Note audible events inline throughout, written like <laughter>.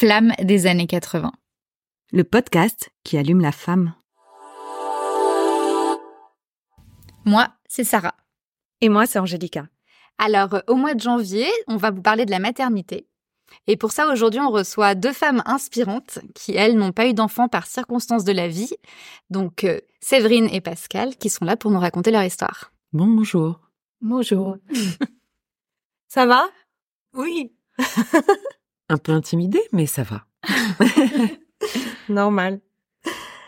Flamme des années 80. Le podcast qui allume la femme. Moi, c'est Sarah. Et moi, c'est Angélica. Alors, euh, au mois de janvier, on va vous parler de la maternité. Et pour ça, aujourd'hui, on reçoit deux femmes inspirantes qui, elles, n'ont pas eu d'enfants par circonstances de la vie. Donc, euh, Séverine et Pascal, qui sont là pour nous raconter leur histoire. Bonjour. Bonjour. <laughs> ça va? Oui. <laughs> Un peu intimidée, mais ça va. <laughs> Normal.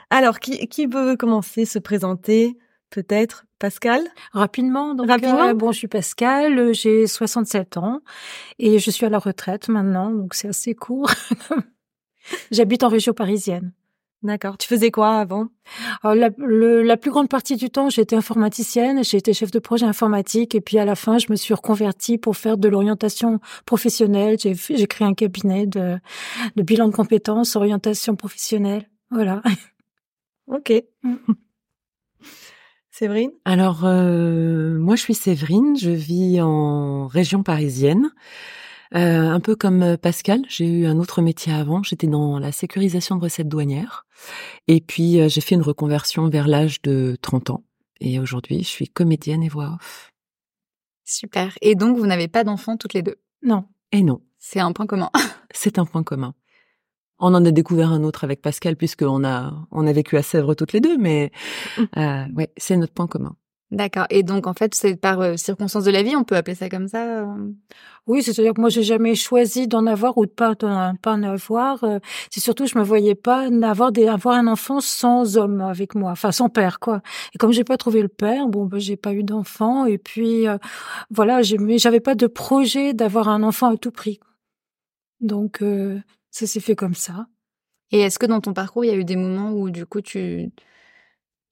Alors, qui, qui veut commencer, se présenter Peut-être Pascal? Rapidement, donc Rapidement euh, bon, je suis Pascal, euh, j'ai 67 ans et je suis à la retraite maintenant, donc c'est assez court. <laughs> J'habite en région parisienne. D'accord. Tu faisais quoi avant? Alors, la, le- la plus grande partie du temps, j'étais informaticienne, j'ai été chef de projet informatique et puis à la fin, je me suis reconvertie pour faire de l'orientation professionnelle. J'ai créé un cabinet de, de bilan de compétences, orientation professionnelle. Voilà. <laughs> Ok. Séverine? Alors, euh, moi, je suis Séverine, je vis en région parisienne. Euh, un peu comme euh, Pascal, j'ai eu un autre métier avant, j'étais dans la sécurisation de recettes douanières. Et puis, euh, j'ai fait une reconversion vers l'âge de 30 ans. Et aujourd'hui, je suis comédienne et voix off. Super. Et donc, vous n'avez pas d'enfants toutes les deux? Non. Et non, C'est un point commun. <laughs> c'est un point commun. On en a découvert un autre avec Pascal puisqu'on a on a vécu à Sèvres toutes les deux, mais euh, ouais, c'est notre point commun. D'accord. Et donc, en fait, c'est par euh, circonstances de la vie, on peut appeler ça comme ça euh? Oui, c'est-à-dire que moi, j'ai jamais choisi d'en avoir ou de pas pas en avoir. Euh, C'est surtout, je me voyais pas n'avoir des avoir un enfant sans homme avec moi, enfin sans père, quoi. Et comme j'ai pas trouvé le père, bon, ben, j'ai pas eu d'enfant. Et puis, voilà, j'ai- mais j'avais pas de projet d'avoir un enfant à tout prix. Donc, euh, ça s'est fait comme ça. Et est-ce que dans ton parcours, il y a eu des moments où, du coup, tu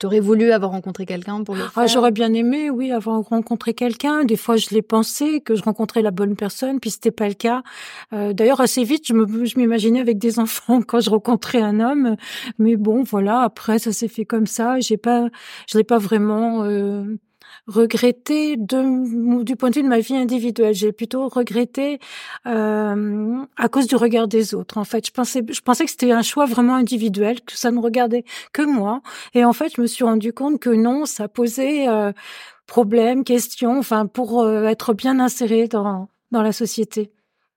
aurais voulu avoir rencontré quelqu'un pour le faire? Ah, j'aurais bien aimé, oui, avoir rencontré quelqu'un. Des fois, je l'ai pensé que je rencontrais la bonne personne, puis c'était pas le cas. Euh, D'ailleurs, assez vite, je me, je m'imaginais avec des <laughs> enfants quand je rencontrais un homme. Mais bon, voilà. Après, ça s'est fait comme ça. J'ai pas, je l'ai pas vraiment euh, regretté de, du point de vue de ma vie individuelle. J'ai plutôt regretté euh, à cause du regard des autres. En fait, je pensais, je pensais que c'était un choix vraiment individuel, que ça ne regardait que moi. Et en fait, je me suis rendu compte que non, ça posait euh, problème, question, enfin, pour euh, être bien inséré dans, dans la société.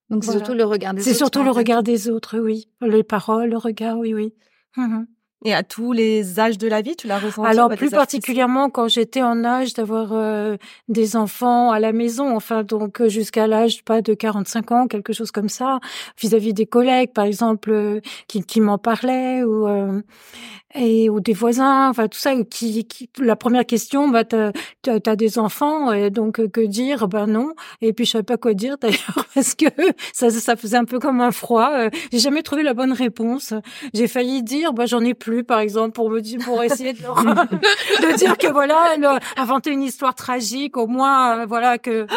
Donc, c'est Voilà. surtout le regard des C'est autres. surtout en le regard des autres, oui. Les paroles, le regard, oui, oui. Mhm. Et à tous les âges de la vie, tu l'as ressenti Alors plus particulièrement quand j'étais en âge d'avoir euh, des enfants à la maison, enfin donc euh, jusqu'à l'âge pas de 45 ans, quelque chose comme ça, vis-à-vis des collègues par exemple euh, qui, qui m'en parlaient ou euh, et ou des voisins, enfin tout ça qui, qui la première question bah t'as t'as des enfants et donc euh, que dire? Ben non. Et puis je savais pas quoi dire <laughs> d'ailleurs parce que ça ça faisait un peu comme un froid, euh, j'ai jamais trouvé la bonne réponse. J'ai failli dire bah j'en ai plus par exemple pour me dire pour essayer de, <laughs> de dire que voilà inventé une histoire tragique au moins euh, voilà que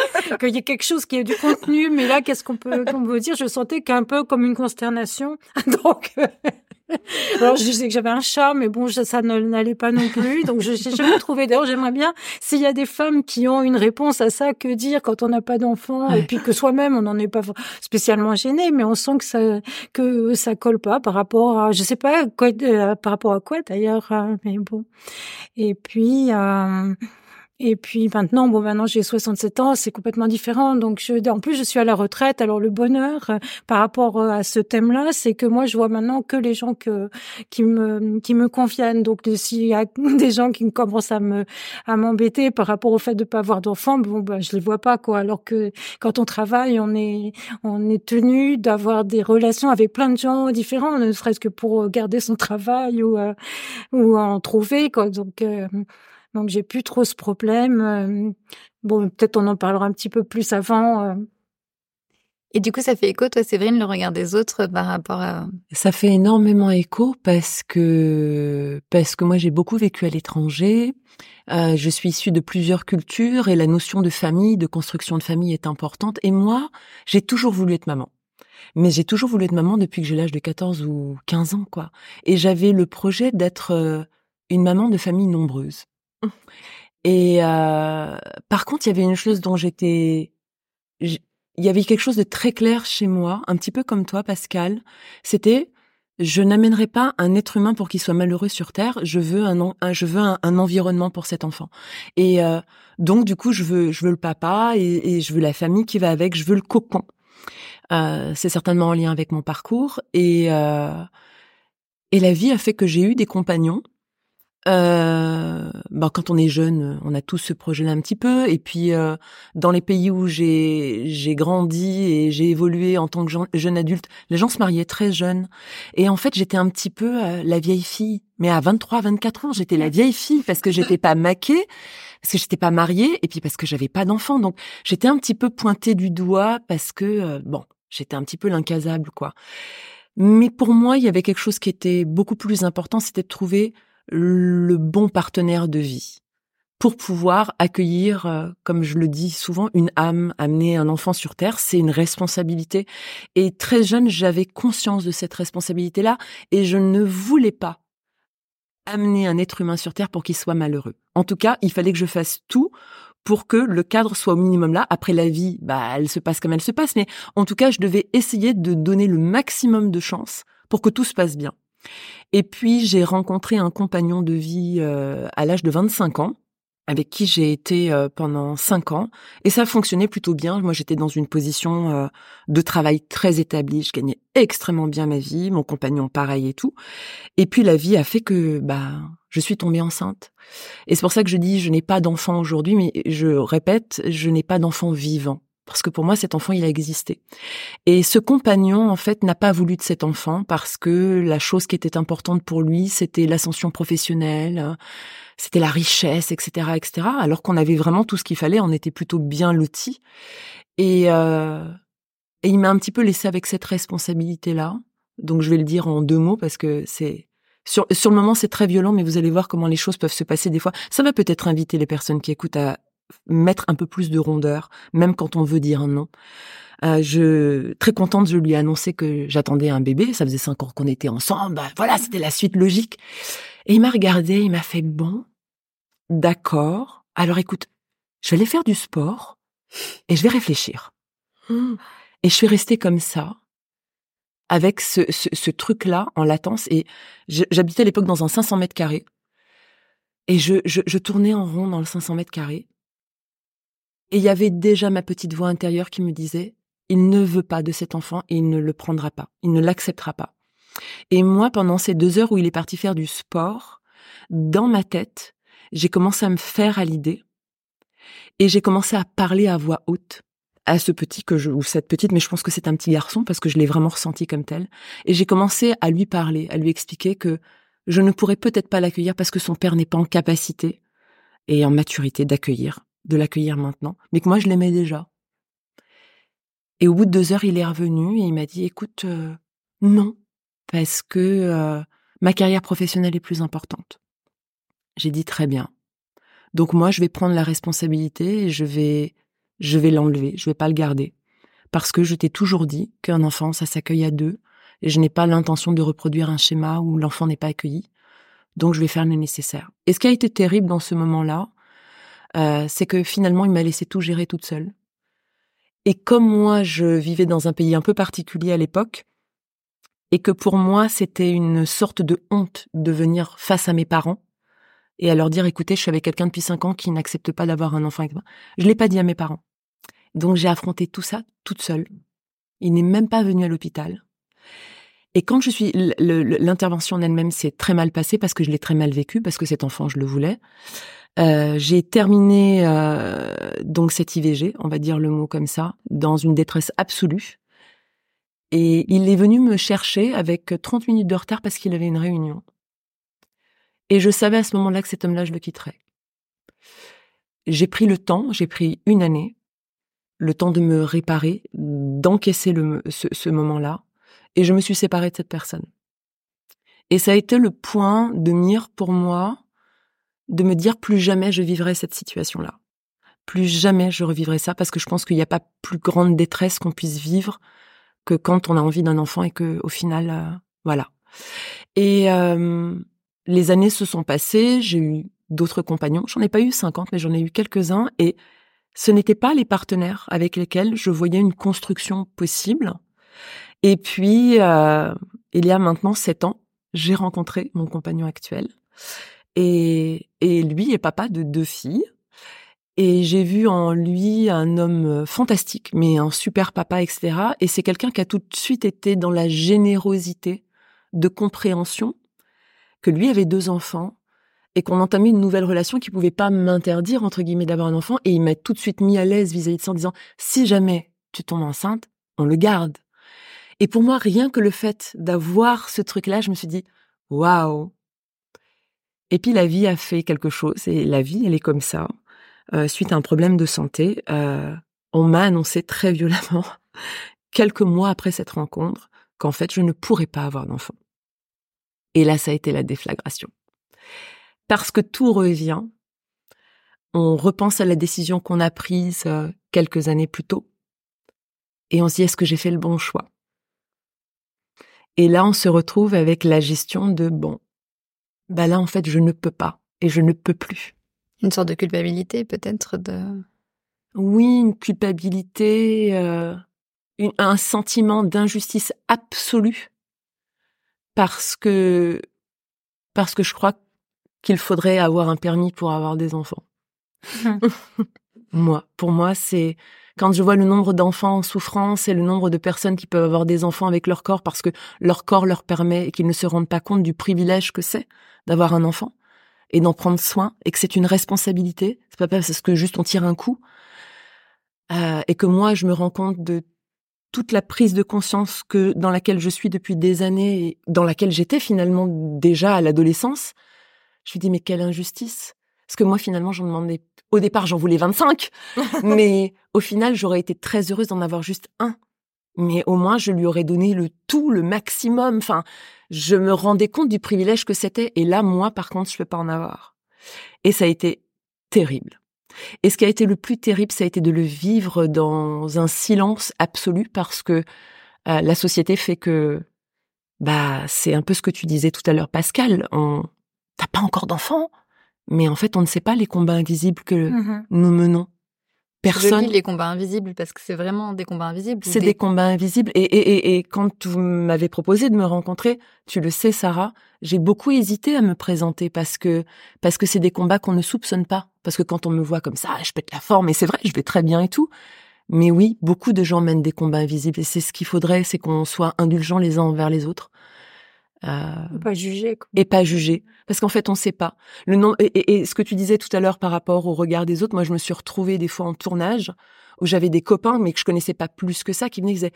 qu'il y ait quelque chose qui ait du contenu mais là qu'est-ce qu'on peut qu'on peut dire? Je sentais qu'un peu comme une consternation. <laughs> Donc <laughs> alors je disais que j'avais un chat mais bon ça ne- n'allait pas non plus. Donc je n'ai jamais trouvé d'ailleurs j'aimerais bien s'il y a des femmes qui ont une réponse à ça que dire quand on n'a pas d'enfant et puis que soi-même on n'en est pas spécialement gêné mais on sent que ça que ça colle pas par rapport à je sais pas quoi euh, par rapport à quoi d'ailleurs hein, mais bon. Et puis euh, et puis maintenant bon maintenant j'ai 67 ans c'est complètement différent. Donc je en plus je suis à la retraite. Alors le bonheur euh, par rapport euh, à ce thème-là c'est que moi je vois maintenant que les gens que qui me qui me conviennent. Donc s'il y a <laughs> des gens qui commencent à me à m'embêter par rapport au fait de pas avoir d'enfants bon ben je les vois pas quoi. Alors que quand on travaille on est on est tenu d'avoir des relations avec plein de gens différents, ne serait-ce que pour garder son travail ou euh, ou en trouver quoi. Donc euh, donc j'ai plus trop ce problème. Euh, Bon, peut-être on en parlera un petit peu plus avant. euh. Et du coup, ça fait écho, toi, Séverine, le regard des autres par rapport à... Ça fait énormément écho parce que parce que moi j'ai beaucoup vécu à l'étranger. Euh, je suis issue de plusieurs cultures et la notion de famille, de construction de famille est importante. Et moi, j'ai toujours voulu être maman. Mais j'ai toujours voulu être maman depuis que j'ai l'âge de 14 ou 15 ans, quoi. Et j'avais le projet d'être une maman de famille nombreuse. Et euh, par contre, il y avait une chose dont j'étais, il y avait quelque chose de très clair chez moi, un petit peu comme toi, Pascal. C'était, je n'amènerai pas un être humain pour qu'il soit malheureux sur Terre. Je veux un, je veux un, environnement pour cet enfant. Et euh, donc, du coup, je veux, je veux le papa et, je veux la famille qui va avec. Je veux le cocon. Euh, c'est certainement en lien avec mon parcours et euh, et la vie a fait que j'ai eu des compagnons euh, bah, quand on est jeune, on a tous ce projet-là un petit peu. Et puis, euh, dans les pays où j'ai j'ai grandi et j'ai évolué en tant que jeune adulte, les gens se mariaient très jeunes. Et en fait, j'étais un petit peu euh, la vieille fille. Mais à 23, 24 ans, j'étais la vieille fille parce que j'étais pas maquée, parce que j'étais pas mariée, et puis parce que j'avais pas d'enfant. Donc, j'étais un petit peu pointée du doigt parce que, euh, bon, j'étais un petit peu l'incasable, quoi. Mais pour moi, il y avait quelque chose qui était beaucoup plus important, c'était de trouver le bon partenaire de vie pour pouvoir accueillir, euh, comme je le dis souvent, une âme, amener un enfant sur Terre, c'est une responsabilité. Et très jeune, j'avais conscience de cette responsabilité-là et je ne voulais pas amener un être humain sur Terre pour qu'il soit malheureux. En tout cas, il fallait que je fasse tout pour que le cadre soit au minimum là. Après la vie, bah, elle se passe comme elle se passe, mais en tout cas, je devais essayer de donner le maximum de chance pour que tout se passe bien. Et puis j'ai rencontré un compagnon de vie euh, à l'âge de 25 ans avec qui j'ai été euh, pendant cinq ans et ça fonctionnait plutôt bien. Moi, j'étais dans une position euh, de travail très établie, je gagnais extrêmement bien ma vie, mon compagnon pareil et tout. Et puis la vie a fait que bah je suis tombée enceinte. Et c'est pour ça que je dis je n'ai pas d'enfant aujourd'hui, mais je répète, je n'ai pas d'enfant vivant parce que pour moi cet enfant il a existé. Et ce compagnon en fait n'a pas voulu de cet enfant parce que la chose qui était importante pour lui c'était l'ascension professionnelle, c'était la richesse, etc., etc. Alors qu'on avait vraiment tout ce qu'il fallait, on était plutôt bien lotis. Et euh, et il m'a un petit peu laissé avec cette responsabilité là. Donc je vais le dire en deux mots parce que c'est sur, sur le moment, c'est très violent, mais vous allez voir comment les choses peuvent se passer des fois. Ça va peut-être inviter les personnes qui écoutent à, mettre un peu plus de rondeur, même quand on veut dire un non. Euh, je très contente, je lui ai annoncé que j'attendais un bébé. Ça faisait cinq ans qu'on était ensemble. Bah, voilà, c'était la suite logique. Et il m'a regardé, il m'a fait bon, d'accord. Alors écoute, je vais aller faire du sport et je vais réfléchir. Et je suis restée comme ça, avec ce, ce, truc-là en latence. Et j'habitais à l'époque dans un 500 mètres carrés. Et je, je, je tournais en rond dans le 500 mètres carrés. Et il y avait déjà ma petite voix intérieure qui me disait, il ne veut pas de cet enfant et il ne le prendra pas, il ne l'acceptera pas. Et moi, pendant ces deux heures où il est parti faire du sport, dans ma tête, j'ai commencé à me faire à l'idée et j'ai commencé à parler à voix haute à ce petit que je, ou cette petite, mais je pense que c'est un petit garçon parce que je l'ai vraiment ressenti comme tel. Et j'ai commencé à lui parler, à lui expliquer que je ne pourrais peut-être pas l'accueillir parce que son père n'est pas en capacité et en maturité d'accueillir de l'accueillir maintenant, mais que moi je l'aimais déjà. Et au bout de deux heures, il est revenu et il m'a dit écoute, euh, non, parce que euh, ma carrière professionnelle est plus importante. J'ai dit très bien. Donc moi, je vais prendre la responsabilité et je vais, je vais l'enlever, je vais pas le garder, parce que je t'ai toujours dit qu'un enfant, ça s'accueille à deux, et je n'ai pas l'intention de reproduire un schéma où l'enfant n'est pas accueilli. Donc je vais faire le nécessaire. Et ce qui a été terrible dans ce moment-là, euh, c'est que finalement, il m'a laissé tout gérer toute seule. Et comme moi, je vivais dans un pays un peu particulier à l'époque, et que pour moi, c'était une sorte de honte de venir face à mes parents et à leur dire, écoutez, je suis avec quelqu'un depuis cinq ans qui n'accepte pas d'avoir un enfant avec moi. Je l'ai pas dit à mes parents. Donc j'ai affronté tout ça toute seule. Il n'est même pas venu à l'hôpital. Et quand je suis, l'intervention en elle-même s'est très mal passée parce que je l'ai très mal vécu, parce que cet enfant, je le voulais. Euh, j'ai terminé euh, donc cette IVG, on va dire le mot comme ça, dans une détresse absolue. Et il est venu me chercher avec 30 minutes de retard parce qu'il avait une réunion. Et je savais à ce moment-là que cet homme-là, je le quitterais. J'ai pris le temps, j'ai pris une année, le temps de me réparer, d'encaisser ce moment-là, et je me suis séparée de cette personne. Et ça a été le point de mire pour moi de me dire plus jamais je vivrai cette situation-là. Plus jamais je revivrai ça parce que je pense qu'il n'y a pas plus grande détresse qu'on puisse vivre que quand on a envie d'un enfant et que au final, euh, voilà. Et euh, les années se sont passées, j'ai eu d'autres compagnons. J'en ai pas eu 50, mais j'en ai eu quelques-uns. Et ce n'étaient pas les partenaires avec lesquels je voyais une construction possible. Et puis, euh, il y a maintenant sept ans, j'ai rencontré mon compagnon actuel. Et, et lui est papa de deux filles. Et j'ai vu en lui un homme fantastique, mais un super papa, etc. Et c'est quelqu'un qui a tout de suite été dans la générosité de compréhension que lui avait deux enfants et qu'on entamait une nouvelle relation qui pouvait pas m'interdire, entre guillemets, d'avoir un enfant. Et il m'a tout de suite mis à l'aise vis-à-vis de ça en disant, si jamais tu tombes enceinte, on le garde. Et pour moi, rien que le fait d'avoir ce truc-là, je me suis dit, waouh. Et puis la vie a fait quelque chose, et la vie, elle est comme ça. Euh, suite à un problème de santé, euh, on m'a annoncé très violemment, <laughs> quelques mois après cette rencontre, qu'en fait, je ne pourrais pas avoir d'enfant. Et là, ça a été la déflagration. Parce que tout revient. On repense à la décision qu'on a prise euh, quelques années plus tôt. Et on se dit, est-ce que j'ai fait le bon choix? Et là, on se retrouve avec la gestion de, bon, bah là, en fait, je ne peux pas et je ne peux plus. Une sorte de culpabilité, peut-être de. Oui, une culpabilité, euh, un sentiment d'injustice absolue, parce que parce que je crois qu'il faudrait avoir un permis pour avoir des enfants. <laughs> moi, pour moi, c'est quand je vois le nombre d'enfants en souffrance et le nombre de personnes qui peuvent avoir des enfants avec leur corps parce que leur corps leur permet et qu'ils ne se rendent pas compte du privilège que c'est d'avoir un enfant et d'en prendre soin et que c'est une responsabilité. C'est pas parce que juste on tire un coup. Euh, et que moi, je me rends compte de toute la prise de conscience que dans laquelle je suis depuis des années et dans laquelle j'étais finalement déjà à l'adolescence. Je me dis mais quelle injustice. Parce que moi finalement j'en demandais au départ j'en voulais 25 <laughs> mais au final j'aurais été très heureuse d'en avoir juste un. Mais au moins je lui aurais donné le tout, le maximum. Enfin, je me rendais compte du privilège que c'était. Et là, moi, par contre, je peux pas en avoir. Et ça a été terrible. Et ce qui a été le plus terrible, ça a été de le vivre dans un silence absolu parce que euh, la société fait que, bah, c'est un peu ce que tu disais tout à l'heure, Pascal. On, t'as pas encore d'enfant, mais en fait, on ne sait pas les combats invisibles que mmh nous menons personne. Je les combats invisibles parce que c'est vraiment des combats invisibles. C'est des... combats invisibles. Et, et, et, quand vous m'avez proposé de me rencontrer, tu le sais, Sarah, j'ai beaucoup hésité à me présenter parce que parce que c'est des combats qu'on ne soupçonne pas. Parce que quand on me voit comme ça, je pète la forme et c'est vrai, je vais très bien et tout. Mais oui, beaucoup de gens mènent des combats invisibles et c'est ce qu'il faudrait, c'est qu'on soit indulgents les uns envers les autres. Euh, pas juger. Et pas juger. Parce qu'en fait, on sait pas. Le nom, et, ce que tu disais tout à l'heure par rapport au regard des autres, moi, je me suis retrouvée des fois en tournage où j'avais des copains, mais que je connaissais pas plus que ça, qui venaient et disaient,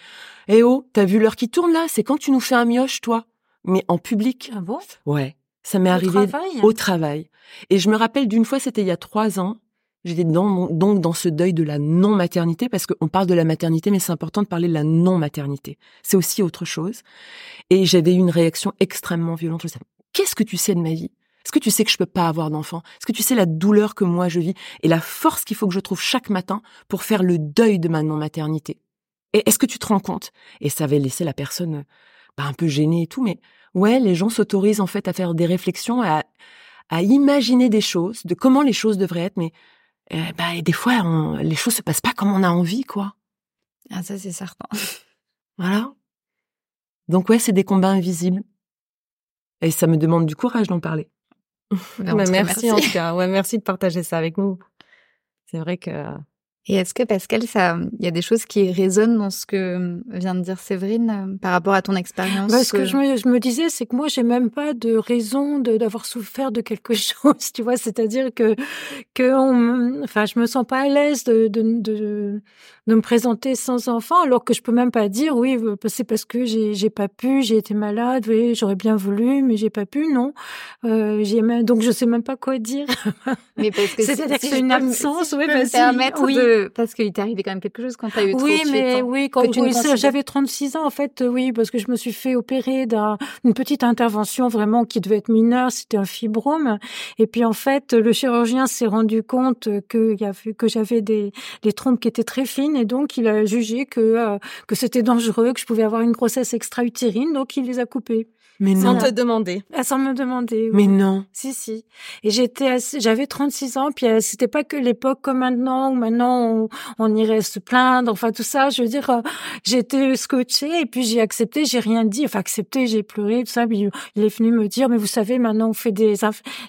eh oh, t'as vu l'heure qui tourne là? C'est quand tu nous fais un mioche, toi? Mais en public. Ah bon? Ouais. Ça m'est arrivé au travail. Et je me rappelle d'une fois, c'était il y a trois ans, J'étais donc dans ce deuil de la non-maternité, parce qu'on parle de la maternité, mais c'est important de parler de la non-maternité. C'est aussi autre chose. Et j'avais eu une réaction extrêmement violente. Je disais, qu'est-ce que tu sais de ma vie? Est-ce que tu sais que je peux pas avoir d'enfant? Est-ce que tu sais la douleur que moi je vis? Et la force qu'il faut que je trouve chaque matin pour faire le deuil de ma non-maternité Et est-ce que tu te rends compte? Et ça avait laissé la personne bah, un peu gênée et tout, mais ouais, les gens s'autorisent en fait à faire des réflexions, à, à imaginer des choses, de comment les choses devraient être, mais euh, bah, et des fois, les choses se passent pas comme on a envie, quoi. Ah, ça, c'est certain. <laughs> Voilà. Donc, ouais, c'est des combats invisibles. Et ça me demande du courage d'en parler. <laughs> Bah, merci, merci, en tout cas. Ouais, merci de partager ça avec nous. C'est vrai que et est-ce que Pascal, ça, il y a des choses qui résonnent dans ce que euh, vient de dire Séverine euh, par rapport à ton expérience Parce que je me, je me disais, c'est que moi, j'ai même pas de raison d'avoir souffert de quelque <laughs> chose, tu vois. C'est-à-dire que que on, enfin, je me sens pas à l'aise de, de, de de me présenter sans enfant, alors que je peux même pas dire oui, euh, c'est parce que j'ai j'ai pas pu, j'ai été malade, oui, j'aurais bien voulu, mais j'ai pas pu, non. Euh, j'ai même, donc je sais même pas quoi dire. Mais parce que c'est-à-dire c'est une absence, oui, permettre oui. de parce qu'il t'est arrivé quand même quelque chose quand t'as eu trop oui, mais oui, quand oui, j'avais 36 ans en fait, oui, parce que je me suis fait opérer d'une petite intervention vraiment qui devait être mineure, c'était un fibrome, et puis en fait le chirurgien s'est rendu compte que y avait que j'avais des des trompes qui étaient très fines et donc il a jugé que euh, que c'était dangereux, que je pouvais avoir une grossesse extra-utérine, donc il les a coupés. Mais Sans non. te demander. Ah, sans me demander. oui. Mais non. Si, si. Et j'étais, assez- j'avais 36 ans, puis euh, c'était pas que l'époque comme maintenant, où maintenant on, on irait se plaindre, enfin tout ça. Je veux dire, euh, j'étais scotchée, et puis j'ai accepté, j'ai rien dit, enfin accepté, j'ai pleuré, tout ça. Puis il est venu me dire, mais vous savez, maintenant on fait des,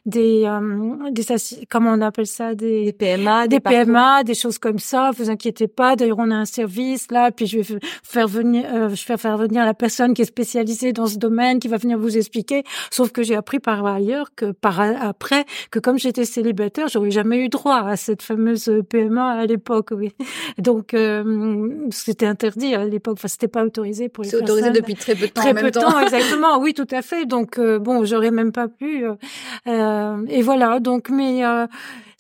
des, euh, des, assi- comment on appelle ça, Des des, PMA, des. PMA, des choses comme ça. Vous inquiétez pas. D'ailleurs, on a un service là, puis je vais faire venir, euh, je vais faire venir la personne qui est spécialisée dans ce domaine, qui va venir vous expliquer. Sauf que j'ai appris par ailleurs que par après que comme j'étais célibataire, j'aurais jamais eu droit à cette fameuse PMA à l'époque. Oui. Donc euh, c'était interdit à l'époque. Enfin, c'était pas autorisé pour les C'est autorisé depuis très peu de temps. Très en peu de temps. temps, <laughs> exactement. Oui, tout à fait. Donc euh, bon, j'aurais même pas pu. euh, euh, et voilà. Donc, mais euh,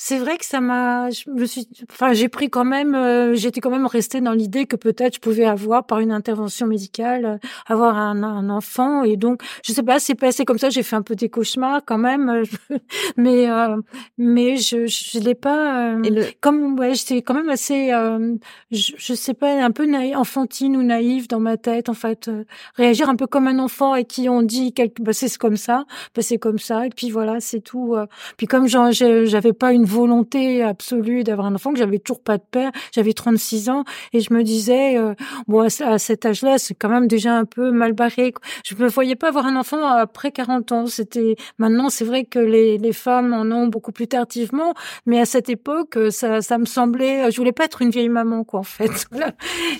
c'est vrai que ça m'a. Je me suis. Enfin, j'ai pris quand même. euh, J'étais quand même restée dans l'idée que peut-être je pouvais avoir par une intervention médicale euh, avoir un, un enfant. Et donc, je sais pas, c'est passé comme ça. J'ai fait un peu des cauchemars quand même. euh, <laughs> mais euh, mais je je l'ai pas. euh, le, comme ouais, j'étais quand même assez, euh, je, je sais pas, un peu naï- enfantine ou naïve dans ma tête, en fait, euh, réagir un peu comme un enfant et qui ont dit quelque, bah c'est comme ça, bah c'est comme ça, et puis voilà, c'est tout. Puis comme j'avais pas une volonté absolue d'avoir un enfant, que j'avais toujours pas de père, j'avais 36 ans, et je me disais, euh, bon, à, ce- à cet âge-là, c'est quand même déjà un peu mal barré. Je me voyais pas avoir un enfant après 40 ans. C'était maintenant, c'est vrai que les, les femmes en ont beaucoup plus tardivement, mais à cette époque, euh, ça, ça me semblait, je voulais pas être une vieille maman, quoi, en fait. <laughs> Voilà.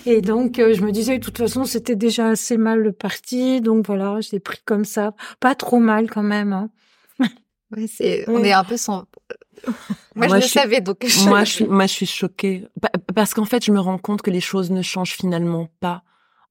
Et donc, euh, je me disais, de toute façon, c'était déjà assez mal parti, donc voilà, je l'ai pris comme ça, pas trop mal quand même. Hein. Ouais, c'est, on est un peu sans. <laughs> Moi, je le je suis- savais, donc. je- Moi, je suis, moi, je suis choquée. Pa- Parce qu'en fait, je me rends compte que les choses ne changent finalement pas.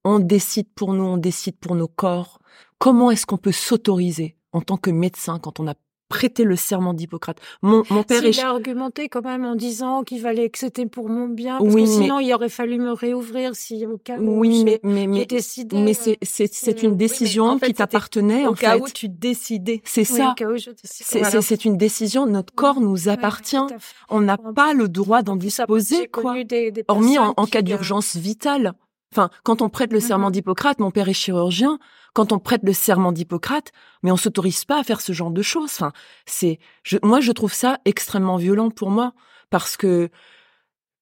On décide pour nous, on décide pour nos corps. Comment est-ce qu'on peut s'autoriser en tant que médecin quand on a prêté le serment d'Hippocrate Mon, mon père est... a argumenté quand même en disant qu'il fallait que c'était pour mon bien, parce Oui, que mais- sinon, il aurait fallu me réouvrir si au cas où Oui, mais, mais, mais, décidé. mais euh, c'est, c'est, c'est euh, une oui, mais décision en fait, qui t'appartenait, au en cas fait. où tu décidais. C'est oui, ça. au cas où je décide. C'est, Voilà. une décision. Notre corps nous appartient. On n'a pas le droit d'en disposer, quoi. connu des- des Hormis en, cas qui, euh, d'urgence vitale. Enfin, quand on prête le serment Mhm. d'Hippocrate, mon père est chirurgien. Quand on prête le serment d'Hippocrate, mais on s'autorise pas à faire ce genre de choses. Enfin, c'est, je, moi, je trouve ça extrêmement violent pour moi parce que,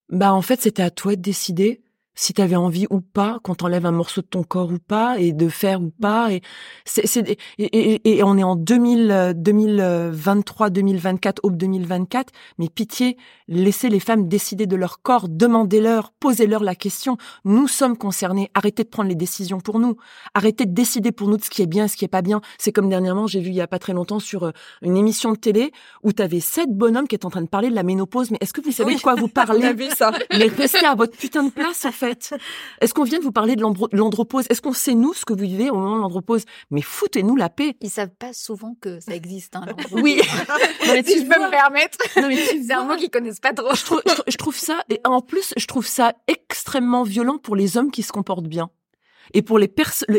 bah, en fait, c'était à toi de décider si tu avais envie ou pas, qu'on t'enlève un morceau de ton corps ou pas, et de faire ou pas. Et c'est, c'est, et, et, et on est en 2000, euh, 2023, 2024, aube 2024. Mais pitié, laissez les femmes décider de leur corps, demandez-leur, posez-leur la question. Nous sommes concernés. Arrêtez de prendre les décisions pour nous. Arrêtez de décider pour nous de ce qui est bien, et ce qui est pas bien. C'est comme dernièrement, j'ai vu il y a pas très longtemps sur euh, une émission de télé où tu avais sept bonhommes qui étaient en train de parler de la ménopause. Mais est-ce que vous savez Oui. de quoi vous <laughs> parlez? vu ça. mais restez à votre putain de place, fait. Est-ce qu'on vient de vous parler de l'andro- l'andropause? Est-ce qu'on sait, nous, ce que vous vivez au moment de l'andropause? Mais foutez-nous la paix. Ils savent pas souvent que ça existe. Hein, Oui. <laughs> Non, mais si je peux me permettre. non, mais tu C'est un mot qu'ils connaissent pas trop. je trouve, je trouve- je trouve ça, et en plus, je trouve ça extrêmement violent pour les hommes qui se comportent bien. Et pour les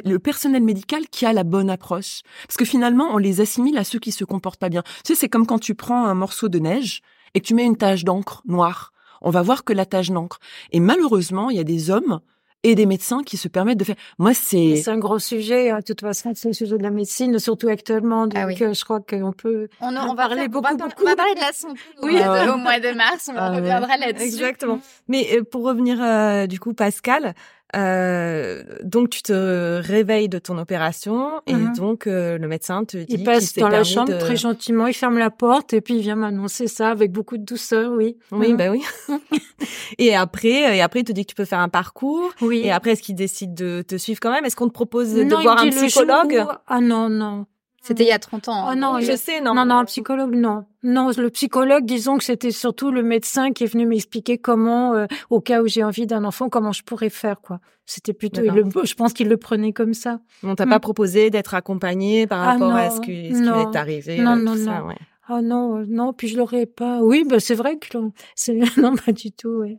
le personnel médical qui a la bonne approche. Parce que finalement, on les assimile à ceux qui se comportent pas bien. Tu sais, c'est comme quand tu prends un morceau de neige et que tu mets une tache d'encre noire. On va voir que la tache d'encre. Et malheureusement, il y a des hommes et des médecins qui se permettent de faire. Moi, c'est. C'est un gros sujet, hein, de toute façon, c'est le sujet de la médecine, surtout actuellement. Donc, Ah oui. euh, je crois qu'on peut. On, On on va faire- beaucoup, on va, beaucoup. on va parler de la santé Oui. au, ouais. <laughs> au mois de mars. On Ah ouais. reviendra là-dessus. Exactement. Mais euh, pour revenir euh, du coup, Pascal, euh, donc tu te réveilles de ton opération et Mhm. donc euh, le médecin te dit Il passe dans la chambre de- très gentiment, il ferme la porte et puis il vient m'annoncer ça avec beaucoup de douceur, oui. Oui, bah oui. <laughs> et après, et après, il te dit que tu peux faire un parcours. oui. Et après, est-ce qu'il décide de te suivre quand même? Est-ce qu'on te propose de Non, voir un psychologue? où- Ah non, non. C'était il y a 30 ans. Oh non, je sais, non. Non, non, un psychologue, non. Non, le psychologue, disons que c'était surtout le médecin qui est venu m'expliquer comment, euh, au cas où j'ai envie d'un enfant, comment je pourrais faire, quoi. C'était plutôt, il D'accord. le- je pense qu'il le prenait comme ça. On t'a pas proposé d'être accompagné par Ah rapport à non, ce, que, ce qui non. est arrivé Non, euh, non, tout ça, non. ouais. Ah non, euh, non, puis je l'aurais pas. Oui, bah c'est vrai que <laughs> non pas du tout. Ouais.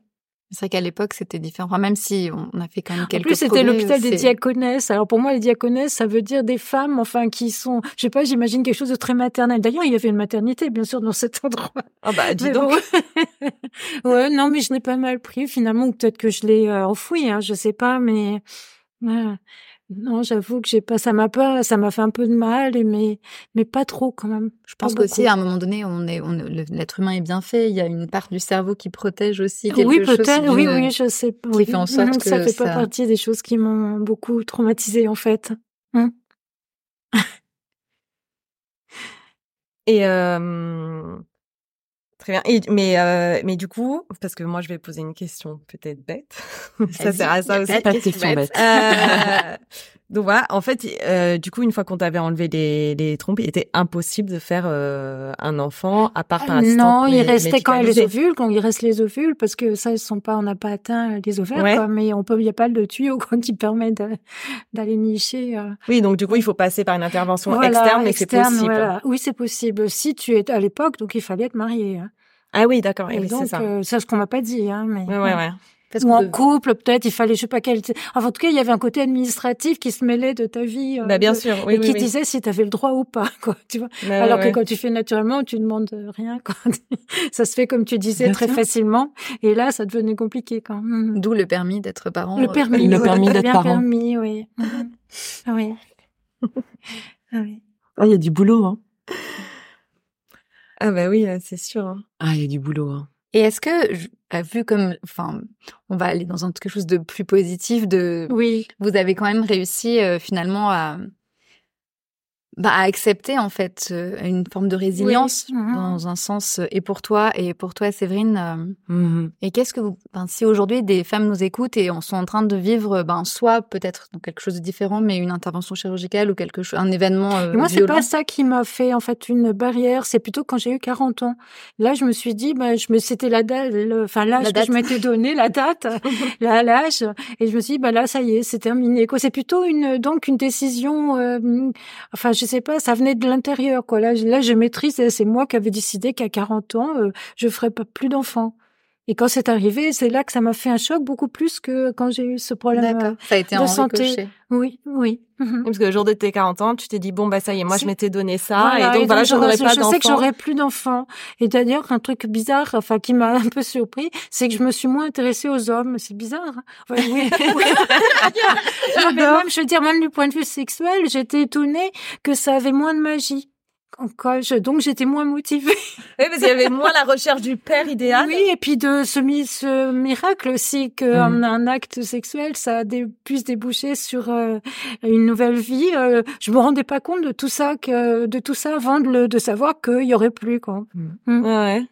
C'est vrai qu'à l'époque, c'était différent. Enfin, même si on a fait quand même quelques En plus, c'était l'hôpital des diaconesses. Alors pour moi, les diaconesses, ça veut dire des femmes, enfin, qui sont, je sais pas, j'imagine quelque chose de très maternel. D'ailleurs, il y avait une maternité, bien sûr, dans cet endroit. <laughs> Ah bah dis Mais donc. bon. <laughs> ouais, non, mais je l'ai pas mal pris finalement, ou peut-être que je l'ai euh, enfoui, hein, je sais pas, mais ouais. Non, j'avoue que j'ai pas, ça m'a pas, ça m'a fait un peu de mal, mais mais pas trop quand même. Je pense qu'aussi, à un moment donné, on est, on, l'être humain est bien fait. Il y a une part du cerveau qui protège aussi quelque Oui, chose peut-être. Oui, oui, je sais qui oui. fait en sorte Mhm, ça que fait pas partie des choses qui m'ont beaucoup traumatisée en fait. <laughs> Et euh, très bien. Et, mais euh, mais du coup, parce que moi je vais poser une question peut-être bête. <laughs> ça sert à ça aussi. pas de question question bête. bête. Euh, donc voilà, en fait, euh, du coup, une fois qu'on t'avait enlevé les, les trompes, il était impossible de faire euh, un enfant à part par assistante non, il restait quand même les ovules, quand il reste les ovules, parce que ça, ils sont pas, on n'a pas atteint les ovaires, Ouais. quoi, mais on peut, il n'y a pas de tuyau quoi, qui permet d'aller nicher. euh, Oui, donc du coup, il faut passer par une intervention voilà, externe, mais c'est possible. voilà. Oui, c'est possible. Si tu es à l'époque, donc il fallait être marié. hein. Ah oui, d'accord. Et oui, c'est donc, ça. c'est ce qu'on m'a pas dit, hein, mais. Ouais, ouais, ouais. Parce Ou en couple, peut-être, il fallait, je sais pas quel. Enfin, en tout cas, il y avait un côté administratif qui se mêlait de ta vie. euh, Bah, bien de- sûr. Oui, et oui, qui oui. disait si tu avais le droit ou pas, <laughs> quoi, tu vois. Ouais, Alors ouais, que ouais. quand tu fais naturellement, tu demandes rien, quoi. <laughs> ça se fait comme tu disais Bien très sûr. facilement. Et là, ça devenait compliqué, quand même. D'où le permis d'être parent. Le euh, permis. Le permis d'être parent. permis, oui. <laughs> Ah oui. Ah oui. Ah, il y a du boulot, hein. Ah bah oui, euh, c'est sûr. hein. Ah, il y a du boulot, hein. Et est-ce que, euh, vu comme, enfin, on va aller dans quelque chose de plus positif, de, Oui. vous avez quand même réussi euh, finalement à, bah, à accepter en fait euh, une forme de résilience Oui. Mhm. dans un sens euh, et pour toi et pour toi Séverine. euh, Mhm. et qu'est-ce que vous, ben, si aujourd'hui des femmes nous écoutent et on sont en train de vivre, ben, soit peut-être quelque chose de différent, mais une intervention chirurgicale ou quelque chose, un événement euh, Et moi, c'est pas ça qui m'a fait en fait une barrière. C'est plutôt quand j'ai eu 40 ans. Là, je me suis dit, bah, je me, c'était la date, enfin l'âge La que je m'étais donné, la date, <laughs> là, l'âge, et je me suis dit, bah là, ça y est, c'est terminé. Quoi, c'est plutôt une donc une décision. euh, enfin, je sais pas, ça venait de l'intérieur. Quoi, là, là, je maîtrise. C'est moi qui avais décidé qu'à 40 ans, euh, je ferais pas plus d'enfants. Et quand c'est arrivé, c'est là que ça m'a fait un choc beaucoup plus que quand j'ai eu ce problème. euh, D'accord. Ça a été de en santé. Oui, oui. Mhm. Parce que le jour de tes 40 ans, tu t'es dit, bon, bah ça y est, moi, je m'étais donné ça. Voilà, et donc, voilà, je j'aurais- n'aurai pas Je sais que d'enfant. j'aurais plus d'enfants. Et d'ailleurs, un truc bizarre, enfin, qui m'a un peu surpris, c'est que je me suis moins intéressée aux hommes. C'est bizarre. hein oui. oui. <laughs> Non, mais même, je veux dire, même du point de vue sexuel, j'étais étonnée que ça avait moins de magie. Je- donc j'étais moins motivée. <laughs> Oui, parce qu'il y avait moins la recherche du père idéal. Oui, et puis de ce, mi- ce miracle aussi que Mhm. un, acte sexuel, ça a dé- puisse déboucher sur euh, une nouvelle vie. Euh, je me rendais pas compte de tout ça, que de tout ça avant de, le- de savoir qu'il y aurait plus quoi. Ouais, ouais.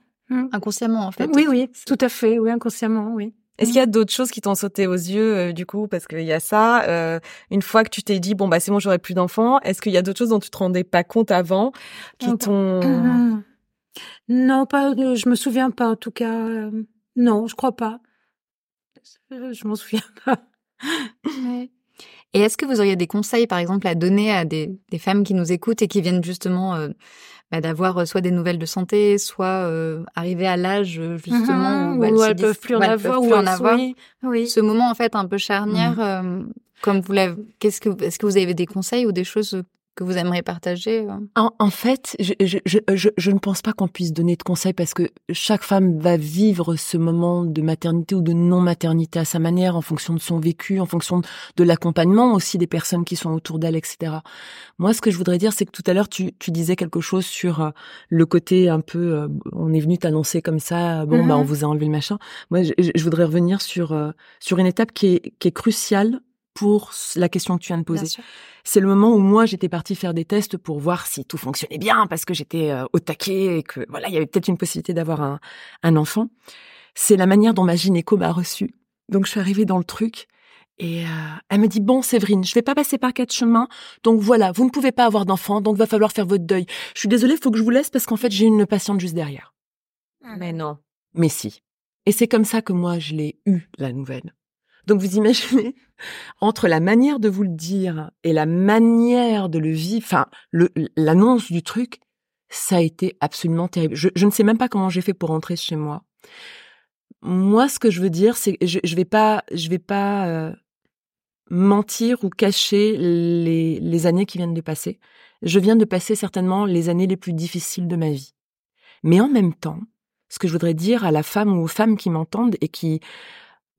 Inconsciemment, en fait. Oui, oui, tout à fait, oui, inconsciemment, oui. Est-ce qu'il y a d'autres choses qui t'ont sauté aux yeux, euh, du coup, parce qu'il y a ça, euh, une fois que tu t'es dit, bon, bah, c'est bon, j'aurai plus d'enfants, est-ce qu'il y a d'autres choses dont tu te rendais pas compte avant, qui t'ont... <clears throat> Non, pas, euh, je me souviens pas en tout cas. euh, non, je crois pas. Je m'en souviens <laughs> pas. Ouais. Et est-ce que vous auriez des conseils, par exemple, à donner à des, des femmes qui nous écoutent et qui viennent justement euh, bah, d'avoir euh, soit des nouvelles de santé, soit euh, arriver à l'âge euh, justement Mhm, où, elles, où se elles disent- peuvent plus en où avoir, ou en avoir. oui, oui. Ce moment en fait un peu charnière, Mhm. euh, comme vous l'avez, qu'est-ce que, est-ce que vous avez des conseils ou des choses que vous aimeriez partager euh? En, en fait, je, je, je, je, ne pense pas qu'on puisse donner de conseils parce que chaque femme va vivre ce moment de maternité ou de non-maternité à sa manière, en fonction de son vécu, en fonction de l'accompagnement aussi des personnes qui sont autour d'elle, etc. Moi, ce que je voudrais dire, c'est que tout à l'heure, tu, tu disais quelque chose sur euh, le côté un peu, euh, on est venu t'annoncer comme ça, bon, bah, on vous a enlevé le machin. Moi, je, je voudrais revenir sur, sur une étape qui est, qui est cruciale pour la question que tu viens de poser c'est le moment où moi j'étais partie faire des tests pour voir si tout fonctionnait bien parce que j'étais euh, au taquet et que voilà il y avait peut-être une possibilité d'avoir un, un enfant. C'est la manière dont ma gynéco m'a reçue. Donc je suis arrivée dans le truc et euh, elle me dit bon Séverine, je vais pas passer par quatre chemins. Donc voilà, vous ne pouvez pas avoir d'enfant, donc va falloir faire votre deuil. Je suis désolée, faut que je vous laisse parce qu'en fait j'ai une patiente juste derrière. Mais non. Mais si. Et c'est comme ça que moi je l'ai eu la nouvelle. Donc vous imaginez entre la manière de vous le dire et la manière de le vivre, enfin l'annonce du truc, ça a été absolument terrible. Je, ne sais même pas comment j'ai fait pour rentrer chez moi. moi, ce que je veux dire, c'est je, je vais pas, je vais pas euh, mentir ou cacher les années qui viennent de passer. Je viens de passer certainement les années les plus difficiles de ma vie. Mais en même temps, ce que je voudrais dire à la femme ou aux femmes qui m'entendent et qui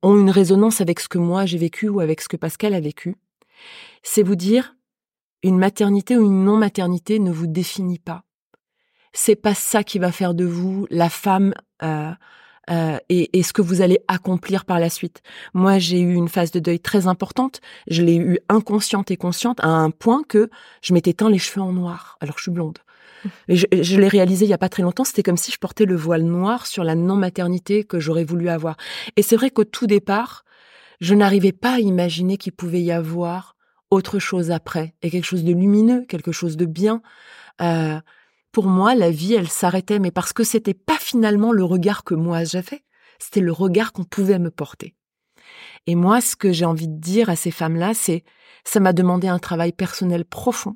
ont une résonance avec ce que moi j'ai vécu ou avec ce que Pascal a vécu, c'est vous dire une maternité ou une non-maternité ne vous définit pas. C'est pas ça qui va faire de vous la femme euh, euh, et, et, ce que vous allez accomplir par la suite. Moi, j'ai eu une phase de deuil très importante. Je l'ai eu inconsciente et consciente à un point que je m'étais teint les cheveux en noir, alors je suis blonde. Et je, l'ai réalisé il y a pas très longtemps. C'était comme si je portais le voile noir sur la non-maternité que j'aurais voulu avoir. Et c'est vrai qu'au tout départ, je n'arrivais pas à imaginer qu'il pouvait y avoir autre chose après et quelque chose de lumineux, quelque chose de bien. Euh, pour moi, la vie, elle s'arrêtait, mais parce que c'était pas finalement le regard que moi j'avais, c'était le regard qu'on pouvait me porter. Et moi, ce que j'ai envie de dire à ces femmes-là, c'est, ça m'a demandé un travail personnel profond.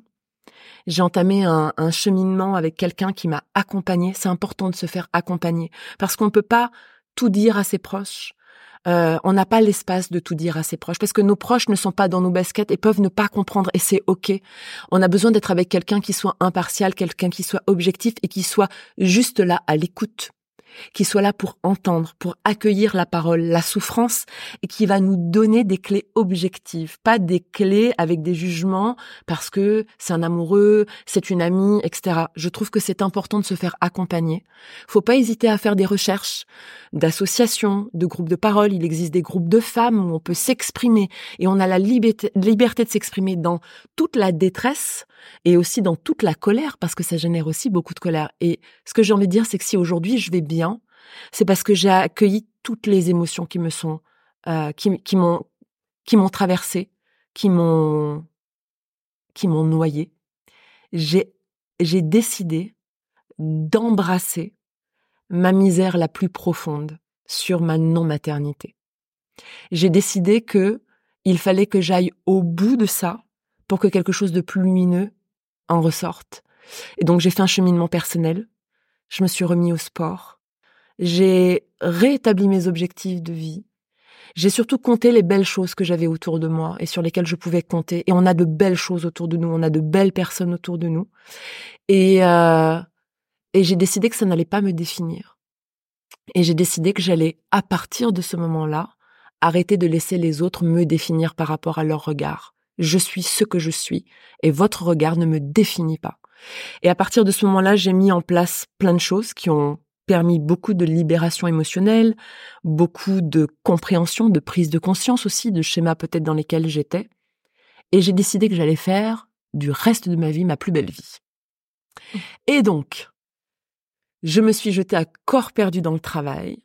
J'ai entamé un, un, cheminement avec quelqu'un qui m'a accompagné. C'est important de se faire accompagner parce qu'on ne peut pas tout dire à ses proches. Euh, on n'a pas l'espace de tout dire à ses proches parce que nos proches ne sont pas dans nos baskets et peuvent ne pas comprendre et c'est ok. On a besoin d'être avec quelqu'un qui soit impartial, quelqu'un qui soit objectif et qui soit juste là à l'écoute qui soit là pour entendre, pour accueillir la parole, la souffrance, et qui va nous donner des clés objectives, pas des clés avec des jugements parce que c'est un amoureux, c'est une amie, etc. Je trouve que c'est important de se faire accompagner. Faut pas hésiter à faire des recherches d'associations, de groupes de parole. Il existe des groupes de femmes où on peut s'exprimer et on a la liberté, de s'exprimer dans toute la détresse et aussi dans toute la colère parce que ça génère aussi beaucoup de colère. Et ce que j'ai envie de dire, c'est que si aujourd'hui je vais bien, c'est parce que j'ai accueilli toutes les émotions qui me sont, euh, qui, qui m'ont, qui m'ont traversé, qui m'ont, qui m'ont noyé. J'ai, j'ai décidé d'embrasser ma misère la plus profonde sur ma non-maternité. J'ai décidé que il fallait que j'aille au bout de ça pour que quelque chose de plus lumineux en ressorte. Et donc j'ai fait un cheminement personnel, je me suis remis au sport, j'ai réétabli mes objectifs de vie, j'ai surtout compté les belles choses que j'avais autour de moi et sur lesquelles je pouvais compter. Et on a de belles choses autour de nous, on a de belles personnes autour de nous. Et, euh, et j'ai décidé que ça n'allait pas me définir. Et j'ai décidé que j'allais, à partir de ce moment-là, arrêter de laisser les autres me définir par rapport à leur regard. Je suis ce que je suis et votre regard ne me définit pas. Et à partir de ce moment-là, j'ai mis en place plein de choses qui ont permis beaucoup de libération émotionnelle, beaucoup de compréhension, de prise de conscience aussi, de schémas peut-être dans lesquels j'étais. Et j'ai décidé que j'allais faire du reste de ma vie ma plus belle vie. Et donc, je me suis jetée à corps perdu dans le travail.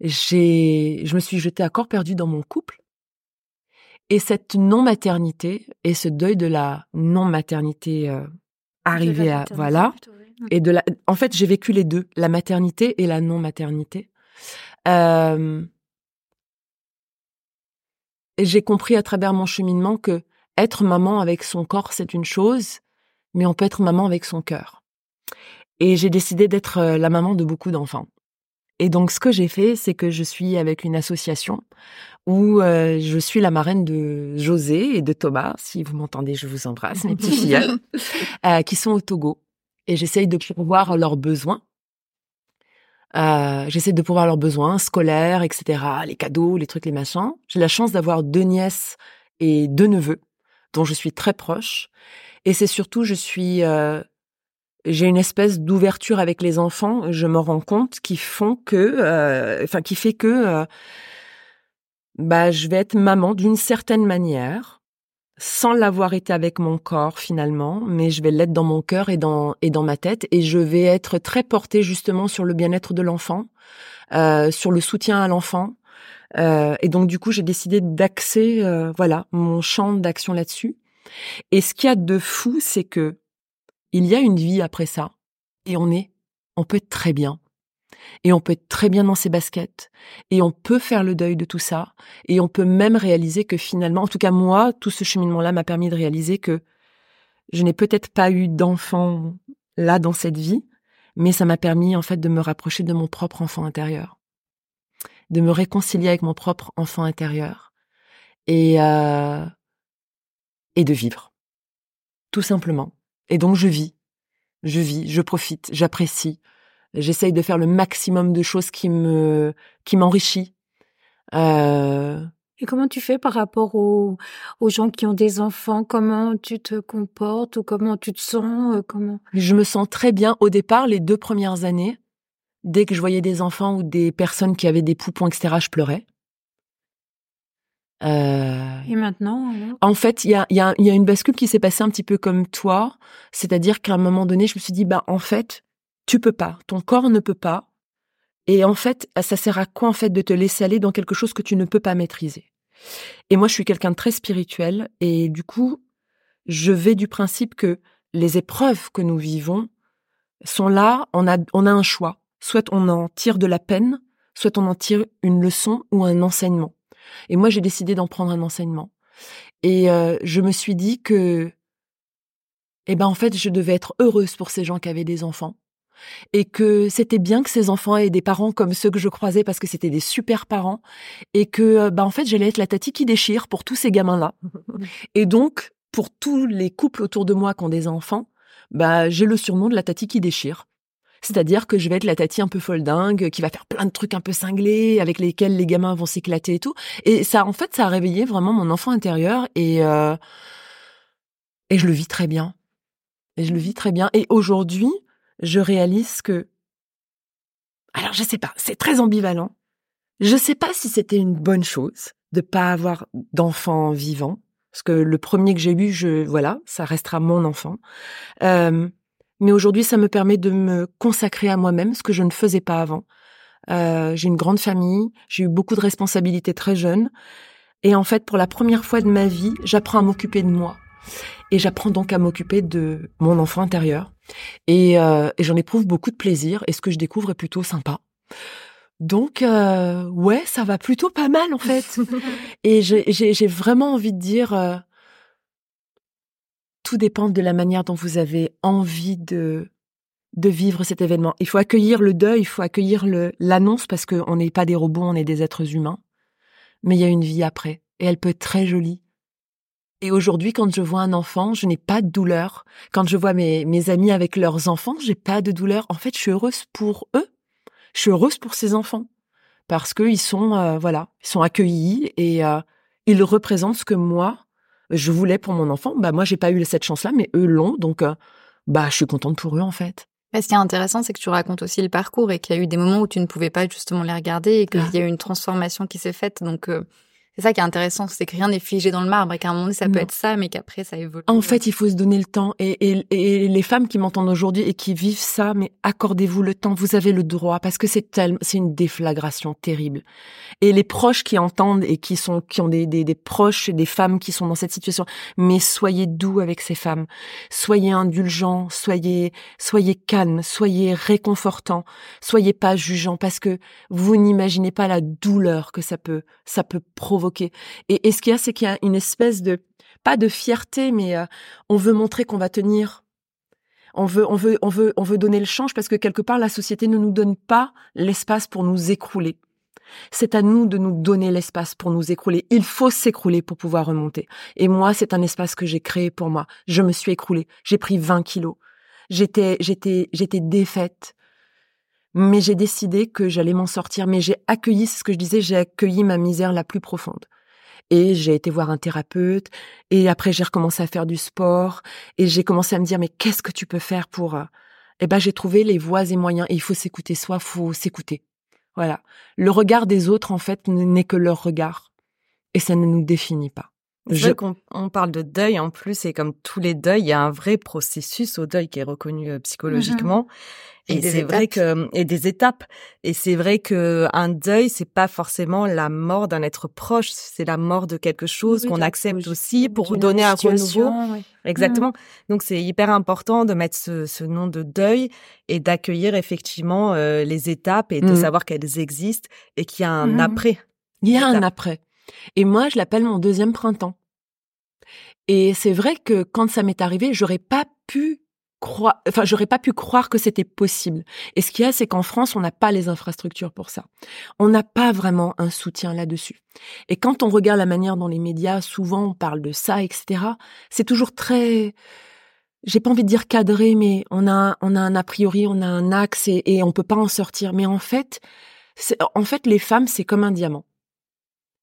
J'ai, je me suis jetée à corps perdu dans mon couple. Et cette non-maternité et ce deuil de la non-maternité euh, arrivé à voilà et de la en fait j'ai vécu les deux la maternité et la non-maternité euh, et j'ai compris à travers mon cheminement que être maman avec son corps c'est une chose mais on peut être maman avec son cœur et j'ai décidé d'être euh, la maman de beaucoup d'enfants et donc ce que j'ai fait c'est que je suis avec une association où euh, je suis la marraine de José et de Thomas. Si vous m'entendez, je vous embrasse, mes petits filles, <laughs> euh, qui sont au Togo. Et j'essaye de pourvoir leurs besoins. Euh, j'essaie de pourvoir leurs besoins scolaires, etc., les cadeaux, les trucs, les machins. J'ai la chance d'avoir deux nièces et deux neveux dont je suis très proche. Et c'est surtout, je suis, euh, j'ai une espèce d'ouverture avec les enfants. Je me rends compte qui font que, euh, enfin, qui fait que bah, je vais être maman d'une certaine manière, sans l'avoir été avec mon corps finalement, mais je vais l'être dans mon cœur et dans et dans ma tête, et je vais être très portée justement sur le bien-être de l'enfant, euh, sur le soutien à l'enfant. Euh, et donc du coup, j'ai décidé d'axer, euh, voilà, mon champ d'action là-dessus. Et ce qu'il y a de fou, c'est que il y a une vie après ça, et on est, on peut être très bien et on peut être très bien dans ses baskets et on peut faire le deuil de tout ça et on peut même réaliser que finalement, en tout cas moi, tout ce cheminement-là m'a permis de réaliser que je n'ai peut-être pas eu d'enfant là dans cette vie, mais ça m'a permis en fait de me rapprocher de mon propre enfant intérieur. de me réconcilier avec mon propre enfant intérieur et euh, et de vivre, tout simplement. Et donc je vis, je vis, je profite, j'apprécie. J'essaye de faire le maximum de choses qui me qui m'enrichit. Euh... Et comment tu fais par rapport aux, aux gens qui ont des enfants? Comment tu te comportes ou comment tu te sens euh, Comment? Je me sens très bien au départ les deux premières années. Dès que je voyais des enfants ou des personnes qui avaient des poupons, etc., je pleurais. Euh... Et maintenant En fait, il y a, y, a, y a une bascule qui s'est passée un petit peu comme toi, c'est-à-dire qu'à un moment donné, je me suis dit, bah en fait, tu peux pas, ton corps ne peut pas, et en fait, ça sert à quoi en fait de te laisser aller dans quelque chose que tu ne peux pas maîtriser? Et moi, je suis quelqu'un de très spirituel, et du coup, je vais du principe que les épreuves que nous vivons sont là, on a, on a un choix. Soit on en tire de la peine, soit on en tire une leçon ou un enseignement. Et moi, j'ai décidé d'en prendre un enseignement. Et euh, je me suis dit que, eh ben, en fait, je devais être heureuse pour ces gens qui avaient des enfants et que c'était bien que ces enfants aient des parents comme ceux que je croisais parce que c'était des super parents et que bah en fait j'allais être la tati qui déchire pour tous ces gamins là et donc pour tous les couples autour de moi qui ont des enfants bah j'ai le surnom de la tati qui déchire c'est-à-dire que je vais être la tati un peu folle dingue, qui va faire plein de trucs un peu cinglés, avec lesquels les gamins vont s'éclater et tout. Et ça, en fait, ça a réveillé vraiment mon enfant intérieur et euh, et je le vis très bien. Et je le vis très bien. Et aujourd'hui, je réalise que, alors je sais pas, c'est très ambivalent. Je sais pas si c'était une bonne chose de pas avoir d'enfant vivant, parce que le premier que j'ai eu, je voilà, ça restera mon enfant. Euh, mais aujourd'hui, ça me permet de me consacrer à moi-même, ce que je ne faisais pas avant. Euh, j'ai une grande famille, j'ai eu beaucoup de responsabilités très jeune, et en fait, pour la première fois de ma vie, j'apprends à m'occuper de moi. Et j'apprends donc à m'occuper de mon enfant intérieur. Et, euh, et j'en éprouve beaucoup de plaisir. Et ce que je découvre est plutôt sympa. Donc, euh, ouais, ça va plutôt pas mal en fait. <laughs> et j'ai vraiment envie de dire, euh, tout dépend de la manière dont vous avez envie de de vivre cet événement. Il faut accueillir le deuil, il faut accueillir l'annonce parce qu'on n'est pas des robots, on est des êtres humains. Mais il y a une vie après et elle peut être très jolie. Et aujourd'hui, quand je vois un enfant, je n'ai pas de douleur. Quand je vois mes, mes amis avec leurs enfants, j'ai pas de douleur. En fait, je suis heureuse pour eux. Je suis heureuse pour ces enfants parce qu'ils sont, euh, voilà, ils sont accueillis et euh, ils représentent ce que moi je voulais pour mon enfant. Bah moi, j'ai pas eu cette chance-là, mais eux l'ont, donc euh, bah je suis contente pour eux en fait. ce qui est intéressant, c'est que tu racontes aussi le parcours et qu'il y a eu des moments où tu ne pouvais pas justement les regarder et qu'il y a eu une transformation qui s'est faite. Donc c'est ça qui est intéressant, c'est que rien n'est figé dans le marbre et qu'à un moment donné, ça peut être ça, mais qu'après, ça évolue. En fait, il faut se donner le temps. Et, et, et les femmes qui m'entendent aujourd'hui et qui vivent ça, mais accordez-vous le temps. Vous avez le droit parce que c'est tellement, c'est une déflagration terrible. Et les proches qui entendent et qui sont, qui ont des, des, des proches, des femmes qui sont dans cette situation, mais soyez doux avec ces femmes. Soyez indulgents, soyez, soyez calmes, soyez réconfortants, soyez pas jugeants parce que vous n'imaginez pas la douleur que ça peut, ça peut provoquer et, ce qu'il y a, c'est qu'il y a une espèce de, pas de fierté, mais euh, on veut montrer qu'on va tenir. On veut, on veut, on veut, on veut donner le change parce que quelque part la société ne nous donne pas l'espace pour nous écrouler. C'est à nous de nous donner l'espace pour nous écrouler. Il faut s'écrouler pour pouvoir remonter. Et moi, c'est un espace que j'ai créé pour moi. Je me suis écroulée. J'ai pris 20 kilos. J'étais, j'étais, j'étais défaite mais j'ai décidé que j'allais m'en sortir. Mais j'ai accueilli, c'est ce que je disais, j'ai accueilli ma misère la plus profonde. Et j'ai été voir un thérapeute, et après j'ai recommencé à faire du sport, et j'ai commencé à me dire, mais qu'est-ce que tu peux faire pour... Euh, eh ben j'ai trouvé les voies et moyens, et il faut s'écouter soi, faut s'écouter. Voilà. Le regard des autres, en fait, n'est que leur regard. Et ça ne nous définit pas. Je... qu'on on parle de deuil en plus, et comme tous les deuils, il y a un vrai processus au deuil qui est reconnu euh, psychologiquement. Mmh et, c'est vrai que et des étapes et c'est vrai que un deuil c'est pas forcément la mort d'un être proche, c'est la mort de quelque chose qu'on accepte aussi pour donner un renouveau. Exactement. Mmh. Donc c'est hyper important de mettre ce, ce, nom de deuil et d'accueillir effectivement euh, les étapes et de mmh. savoir qu'elles existent et qu'il y a un après. Il y a un après. Et moi, je l'appelle mon deuxième printemps. Et c'est vrai que quand ça m'est arrivé, j'aurais pas pu croire, enfin, j'aurais pas pu croire que c'était possible. Et ce qu'il y a, c'est qu'en France, on n'a pas les infrastructures pour ça. On n'a pas vraiment un soutien là-dessus. Et quand on regarde la manière dont les médias souvent parlent de ça, etc., c'est toujours très, j'ai pas envie de dire cadré, mais on a, on a un a priori, on a un axe et, et on peut pas en sortir. Mais en fait, en fait, les femmes, c'est comme un diamant.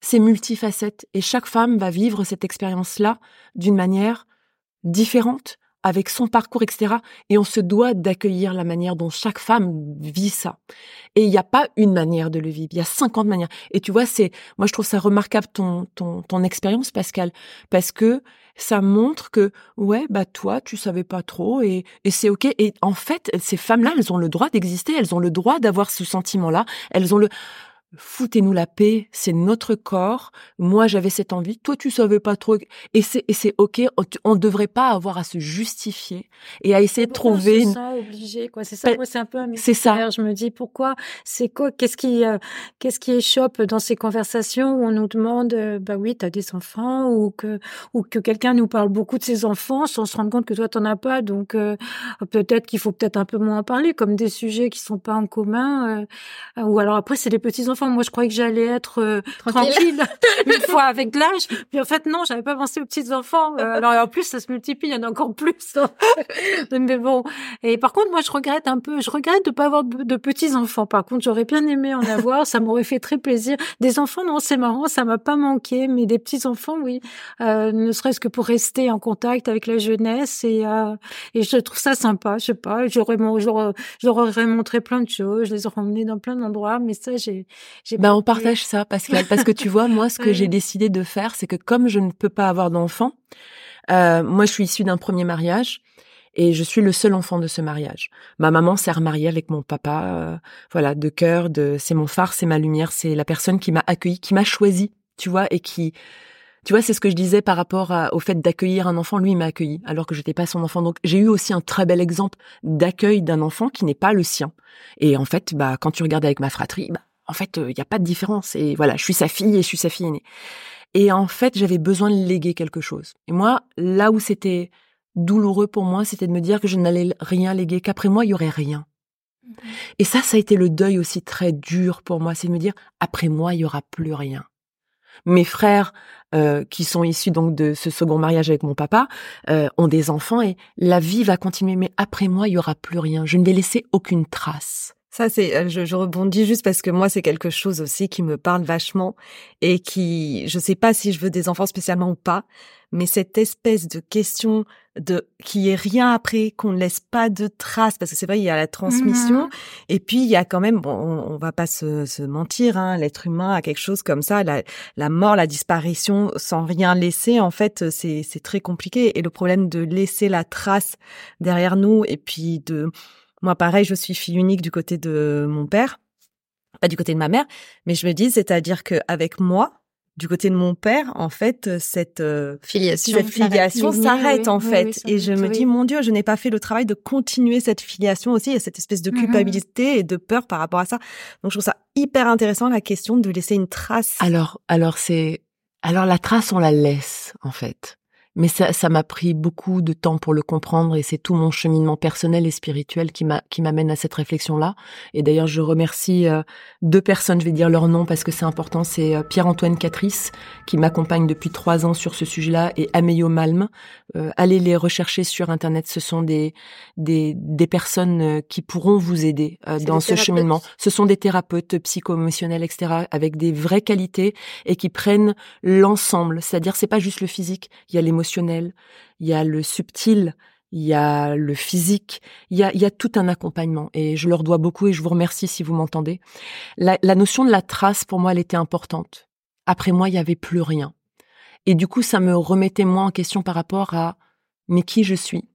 C'est multifacette et chaque femme va vivre cette expérience-là d'une manière différente, avec son parcours, etc. Et on se doit d'accueillir la manière dont chaque femme vit ça. Et il n'y a pas une manière de le vivre, il y a 50 manières. Et tu vois, c'est, moi je trouve ça remarquable ton ton ton expérience, Pascal, parce que ça montre que ouais, bah toi, tu savais pas trop et et c'est ok. Et en fait, ces femmes-là, elles ont le droit d'exister, elles ont le droit d'avoir ce sentiment-là, elles ont le foutez-nous la paix, c'est notre corps. Moi, j'avais cette envie. Toi, tu savais pas trop. Et c'est, et c'est ok. On ne devrait pas avoir à se justifier et à essayer de trouver. On se obligé, quoi. C'est ça. Ben, moi, c'est un peu un C'est ça. Je me dis pourquoi. C'est quoi Qu'est-ce qui, euh, qu'est-ce qui échoppe dans ces conversations où on nous demande, euh, bah oui, t'as des enfants ou que ou que quelqu'un nous parle beaucoup de ses enfants sans se rendre compte que toi t'en as pas. Donc euh, peut-être qu'il faut peut-être un peu moins en parler, comme des sujets qui sont pas en commun. ou alors après, c'est les petits enfants moi, je croyais que j'allais être euh, tranquille. <laughs> une fois avec l'âge. Puis en fait, non, j'avais pas pensé aux petits enfants. Euh, <laughs> alors en plus, ça se multiplie, il y en a encore plus. <laughs> Mais bon. Et par contre, moi, je regrette un peu. Je regrette de pas avoir de, petits enfants. Par contre, j'aurais bien aimé en avoir. ça m'aurait fait très plaisir. Des enfants, non, c'est marrant, ça m'a pas manqué. Mais des petits enfants, oui. Euh, ne serait-ce que pour rester en contact avec la jeunesse et et je trouve ça sympa. Je sais pas. J'aurais j'aurais montré plein de choses. Je les aurais emmenés dans plein d'endroits. Mais ça, j'ai bah, on partage ça, Pascal, <laughs> parce que tu vois, moi, ce que j'ai décidé de faire, c'est que comme je ne peux pas avoir d'enfant, euh, moi, je suis issue d'un premier mariage et je suis le seul enfant de ce mariage. Ma maman s'est remariée avec mon papa, euh, voilà, de cœur, de, c'est mon phare, c'est ma lumière, c'est la personne qui m'a accueilli, qui m'a choisi, tu vois, et qui, tu vois, c'est ce que je disais par rapport au fait d'accueillir un enfant. Lui, il m'a accueilli alors que j'étais pas son enfant. Donc, j'ai eu aussi un très bel exemple d'accueil d'un enfant qui n'est pas le sien. Et en fait, bah, quand tu regardes avec ma fratrie, bah, en fait, il n'y a pas de différence. Et voilà, je suis sa fille et je suis sa fille aînée. Et en fait, j'avais besoin de léguer quelque chose. Et moi, là où c'était douloureux pour moi, c'était de me dire que je n'allais rien léguer, qu'après moi, il y aurait rien. Mmh et ça, ça a été le deuil aussi très dur pour moi, c'est de me dire, après moi, il y aura plus rien. Mes frères, euh, qui sont issus donc de ce second mariage avec mon papa, euh, ont des enfants et la vie va continuer. Mais après moi, il y aura plus rien. Je ne vais laisser aucune trace. Ça, c'est, euh, je, je, rebondis juste parce que moi, c'est quelque chose aussi qui me parle vachement et qui, je sais pas si je veux des enfants spécialement ou pas, mais cette espèce de question de qui est rien après, qu'on ne laisse pas de traces, parce que c'est vrai, il y a la transmission, mm-hmm. et puis il y a quand même, bon, on, va pas se, se mentir, hein, l'être humain a quelque chose comme ça, la, la mort, la disparition, sans rien laisser, en fait, c'est, c'est très compliqué. Et le problème de laisser la trace derrière nous, et puis de moi, pareil, je suis fille unique du côté de mon père, pas du côté de ma mère, mais je me dis, c'est-à-dire qu'avec moi, du côté de mon père, en fait, cette euh, filiation, cette filiation s'arrête en fait. et je me dis, mon Dieu, je n'ai pas fait le travail de continuer cette filiation aussi. Il y a cette espèce de mm-hmm. culpabilité et de peur par rapport à ça. Donc, je trouve ça hyper intéressant la question de laisser une trace. Alors, alors c'est, alors la trace, on la laisse en fait mais ça, ça m'a pris beaucoup de temps pour le comprendre et c'est tout mon cheminement personnel et spirituel qui m'a qui m'amène à cette réflexion là. Et d'ailleurs, je remercie euh, deux personnes, je vais dire leur nom parce que c'est important. C'est euh, Pierre-Antoine Catrice qui m'accompagne depuis trois ans sur ce sujet-là et Ameyo Malm. Euh, allez les rechercher sur internet. Ce sont des des, des personnes qui pourront vous aider dans ce cheminement. Ce sont des thérapeutes psycho-émotionnels, etc. avec des vraies qualités et qui prennent l'ensemble. C'est-à-dire, c'est pas juste le physique. Il y a l'émotion il y a le subtil, il y a le physique, il y a, tout un accompagnement et je leur dois beaucoup et je vous remercie si vous m'entendez. La, notion de la trace, pour moi, elle était importante. Après moi, il y avait plus rien. Et du coup, ça me remettait moi en question par rapport à mais qui je suis?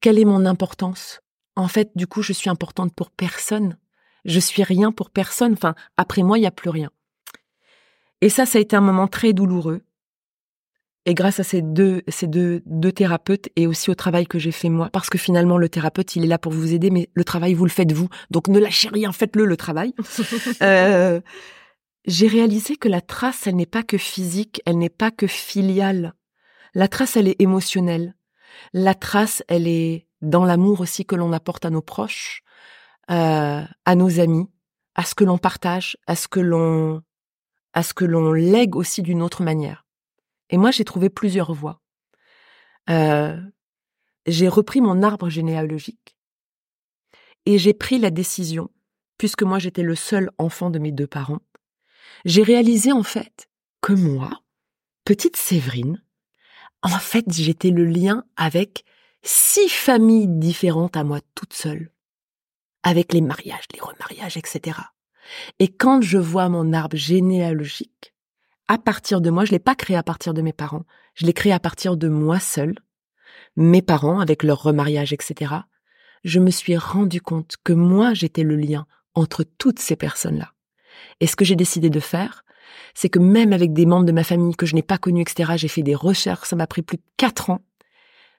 Quelle est mon importance? En fait, du coup, je suis importante pour personne. Je suis rien pour personne. Enfin, après moi, il y a plus rien. Et ça, ça a été un moment très douloureux et grâce à ces deux, ces deux, deux thérapeutes et aussi au travail que j'ai fait moi, parce que finalement le thérapeute il est là pour vous aider, mais le travail vous le faites vous, donc ne lâchez rien, faites-le le travail. <laughs> euh, j'ai réalisé que la trace elle n'est pas que physique, elle n'est pas que filiale. La trace elle est émotionnelle. La trace elle est dans l'amour aussi que l'on apporte à nos proches, euh, à nos amis, à ce que l'on partage, à ce que l'on à ce que l'on lègue aussi d'une autre manière. Et moi, j'ai trouvé plusieurs voies. Euh, j'ai repris mon arbre généalogique et j'ai pris la décision, puisque moi j'étais le seul enfant de mes deux parents, j'ai réalisé en fait que moi, petite Séverine, en fait j'étais le lien avec six familles différentes à moi toute seule, avec les mariages, les remariages, etc. Et quand je vois mon arbre généalogique, à partir de moi, je l'ai pas créé à partir de mes parents, je l'ai créé à partir de moi seule, mes parents avec leur remariage, etc. Je me suis rendu compte que moi, j'étais le lien entre toutes ces personnes-là. Et ce que j'ai décidé de faire, c'est que même avec des membres de ma famille que je n'ai pas connus, etc., j'ai fait des recherches, ça m'a pris plus de quatre ans,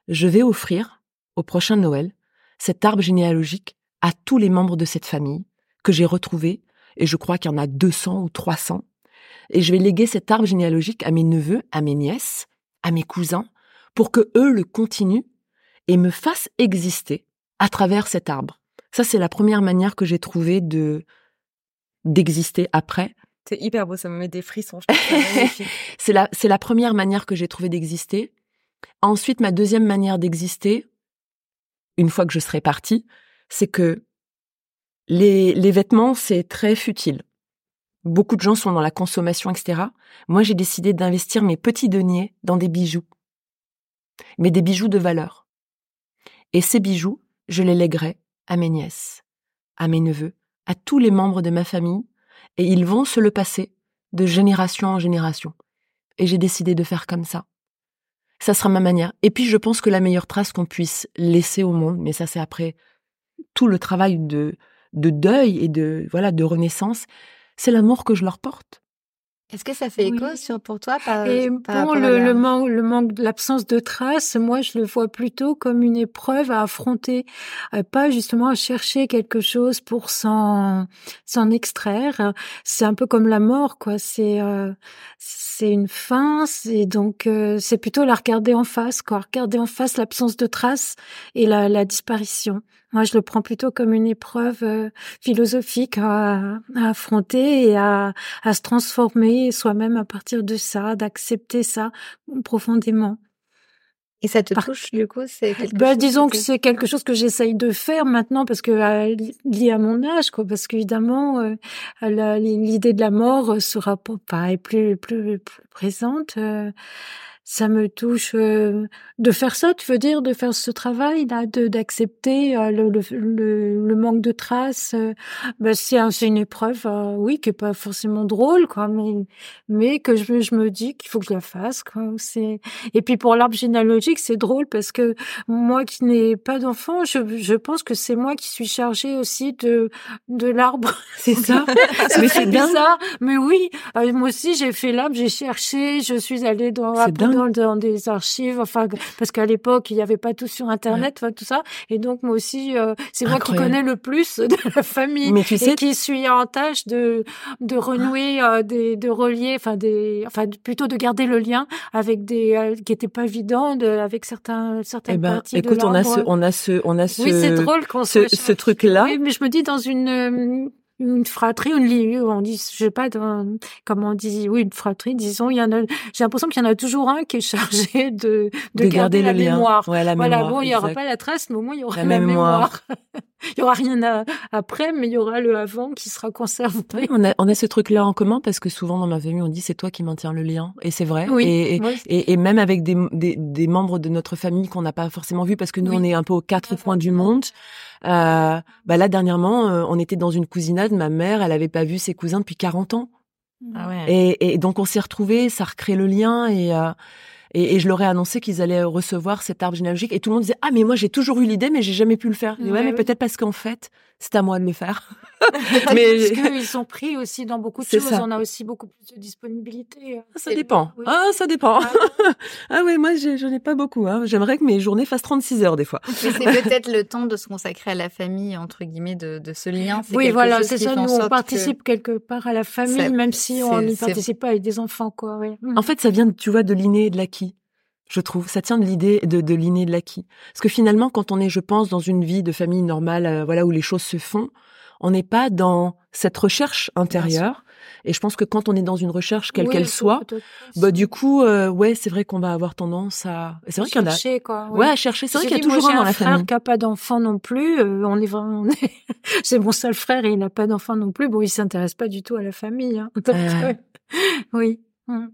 je vais offrir, au prochain Noël, cet arbre généalogique à tous les membres de cette famille que j'ai retrouvé, et je crois qu'il y en a 200 ou 300, et je vais léguer cet arbre généalogique à mes neveux, à mes nièces, à mes cousins, pour que eux le continuent et me fassent exister à travers cet arbre. Ça, c'est la première manière que j'ai trouvé de d'exister après. C'est hyper beau, ça me met des frissons. <laughs> c'est la, c'est la première manière que j'ai trouvé d'exister. Ensuite, ma deuxième manière d'exister, une fois que je serai partie, c'est que les, les vêtements, c'est très futile. Beaucoup de gens sont dans la consommation, etc. Moi, j'ai décidé d'investir mes petits deniers dans des bijoux. Mais des bijoux de valeur. Et ces bijoux, je les lèguerai à mes nièces, à mes neveux, à tous les membres de ma famille, et ils vont se le passer de génération en génération. Et j'ai décidé de faire comme ça. Ça sera ma manière. Et puis je pense que la meilleure trace qu'on puisse laisser au monde, mais ça c'est après tout le travail de, de deuil et de voilà de renaissance, c'est l'amour que je leur porte. Est-ce que ça fait écho sur pour toi par, Et par le, le, manque, le manque, l'absence de traces, moi je le vois plutôt comme une épreuve à affronter, euh, pas justement à chercher quelque chose pour s'en s'en extraire. C'est un peu comme la mort, quoi. C'est euh, c'est une fin, c'est donc euh, c'est plutôt la regarder en face, quoi. Regarder en face l'absence de traces et la, la disparition. Moi, je le prends plutôt comme une épreuve euh, philosophique à, affronter et à, à se transformer soi-même à partir de ça, d'accepter ça profondément. Et ça te touche du coup C'est quelque bah, disons que, c'est quelque chose que j'essaye de faire maintenant parce que euh, lié à mon âge, quoi. Parce qu'évidemment, euh, l'idée de la mort sera pas plus plus, plus présente ça me touche euh, de faire ça, tu veux dire, de faire ce travail là, de d'accepter euh, le, le, le, manque de traces. Euh, ben c'est c'est une épreuve, oui, qui est pas forcément drôle, quoi, mais mais que je, je me dis qu'il faut que je la fasse, quoi. C'est et puis pour l'arbre généalogique, c'est drôle parce que moi qui n'ai pas d'enfant, je, je pense que c'est moi qui suis chargée aussi de de l'arbre. <laughs> C'est ça. <laughs> c'est bizarre, mais oui, moi aussi j'ai fait l'arbre, j'ai cherché, je suis allée dans dans, des archives, enfin parce qu'à l'époque il n'y avait pas tout sur internet, enfin, tout ça, et donc moi aussi euh, c'est moi qui connais le plus <laughs> de la famille Mais tu sais, et qui suis en tâche de de renouer, euh, des, de relier, enfin des, enfin plutôt de garder le lien avec des euh, qui n'étaient pas évidents, de, avec certains certaines eh ben, parties écoute, de on a ce, on a ce, on a ce, oui c'est drôle qu'on ce, ce truc là. Oui, mais je me dis dans une une fratrie, une on dit, je sais pas comment on dit, oui, une fratrie, disons, il y en a, j'ai l'impression qu'il y en a toujours un qui est chargé de, de, garder la mémoire. Ouais, la voilà, mémoire, bon, il y aura pas la trace, mais au moins il y aura la, mémoire. <laughs> il y aura rien après, mais il y aura le avant qui sera conservé. Oui, on a, on a ce truc-là en commun parce que souvent dans ma famille, on dit c'est toi qui maintiens le lien. Et c'est vrai. Oui, et, et, et, même avec des, des, des membres de notre famille qu'on n'a pas forcément vus parce que nous, on est un peu aux quatre points du monde. Euh, bah là, dernièrement, euh, on était dans une cousinade. Ma mère, elle avait pas vu ses cousins depuis 40 ans. Ah ouais. et, et, donc on s'est retrouvés, ça recrée le lien et, euh, et, et, je leur ai annoncé qu'ils allaient recevoir cet arbre généalogique et tout le monde disait ah mais moi j'ai toujours eu l'idée mais j'ai jamais pu le faire. ouais, ouais, mais peut-être parce qu'en fait c'est à moi de le faire. <laughs> mais parce qu'ils sont pris aussi dans beaucoup de choses. Ça. On a aussi beaucoup plus de disponibilité. Ah, ça dépend. Oui. Ah, ça dépend. Ah, <laughs> ah ouais, moi, je n'ai pas beaucoup. Hein. J'aimerais que mes journées fassent 36 heures des fois. Mais c'est peut-être le temps de se consacrer à la famille, entre guillemets, de, de ce lien. Oui, voilà, c'est ça. Nous, on participe quelque part à la famille, ça, même si on n'y participe pas avec des enfants, quoi. Oui. En fait, ça vient, tu vois, de l'inné et de l'acquis. Je trouve. Ça tient de l'idée de, de l'inné de l'acquis. Parce que finalement, quand on est, je pense, dans une vie de famille normale, euh, voilà, où les choses se font, on n'est pas dans cette recherche intérieure. Et je pense que quand on est dans une recherche, quelle qu'elle soit, bah du coup, euh, ouais, c'est vrai qu'on va avoir tendance à. C'est vrai qu'il y en a. Quoi, ouais. à chercher. C'est vrai qu'il y a toujours un dans la famille. frère qui a pas d'enfant non plus. Euh, on est vraiment. <laughs> c'est mon seul frère et il n'a pas d'enfant non plus. Bon, il s'intéresse pas du tout à la famille. Hein. <laughs> oui. Mmh.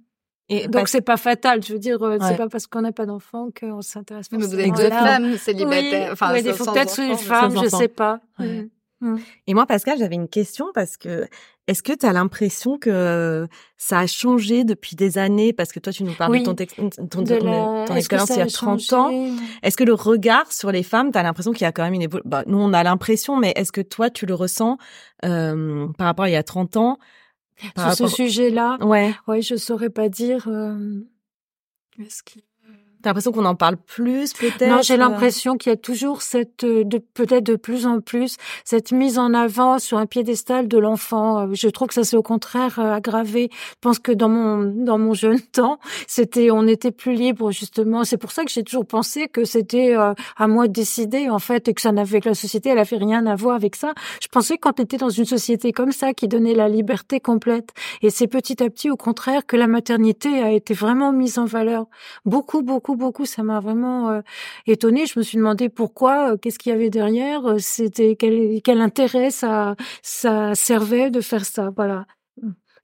Et donc c'est pas fatal, je veux dire, euh, c'est pas parce qu'on n'a pas d'enfant qu'on s'intéresse pas. Mais vous êtes deux femmes célibataires, oui, enfin, oui, peut-être une femme, je sais pas. Mmh. Mmh. Et moi, Pascal, j'avais une question parce que est-ce que tu as l'impression que ça a changé depuis des années? Parce que toi, tu nous parles de ton, ton, ton, expérience il y a 30 ans. Est-ce que le regard sur les femmes, tu as l'impression qu'il y a quand même une évolution bah, Nous, on a l'impression, mais est-ce que toi, tu le ressens euh, par rapport à il y a 30 ans Sur ce sujet-là, ouais. ouais, je saurais pas dire. Euh... Est-ce qu'il T'as l'impression qu'on en parle plus, peut-être Non, j'ai l'impression qu'il y a toujours cette, euh, de, peut-être de plus en plus, cette mise en avant sur un piédestal de l'enfant. Euh, je trouve que ça s'est au contraire euh, aggravé. Je pense que dans mon dans mon jeune <laughs> temps, c'était, on était plus libre justement. C'est pour ça que j'ai toujours pensé que c'était à moi de décider en fait et que ça n'avait que la société, elle avait rien à voir avec ça. Je pensais quand on était dans une société comme ça qui donnait la liberté complète. Et c'est petit à petit, au contraire, que la maternité a été vraiment mise en valeur. Beaucoup, beaucoup beaucoup, Ça m'a vraiment euh, étonnée. Je me suis demandé pourquoi, euh, qu'est-ce qu'il y avait derrière. Euh, c'était quel, quel intérêt ça, ça servait de faire ça. Voilà.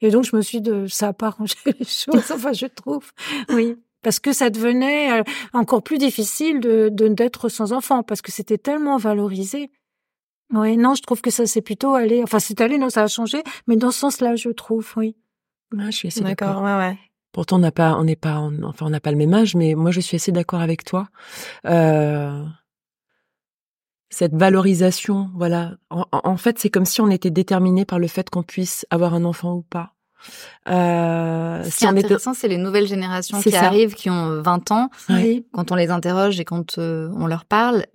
Et donc je me suis de ça a pas <laughs> arrangé les choses. Enfin, je trouve. Oui parce que ça devenait encore plus difficile de d'être sans enfant parce que c'était tellement valorisé. Oui, non, je trouve que ça s'est plutôt allé. Enfin, c'est allé, non, ça a changé, mais dans ce sens-là, je trouve, oui. je suis assez d'accord. Ouais, ouais. Pourtant, on n'a pas, on n'est pas, enfin, on n'a pas le même âge, mais moi, je suis assez d'accord avec toi. Euh, cette valorisation, voilà. En, fait, c'est comme si on était déterminé par le fait qu'on puisse avoir un enfant ou pas. Euh, Ce qui est intéressant, c'est les nouvelles générations qui arrivent, qui ont 20 ans. Quand on les interroge et quand euh, on leur parle,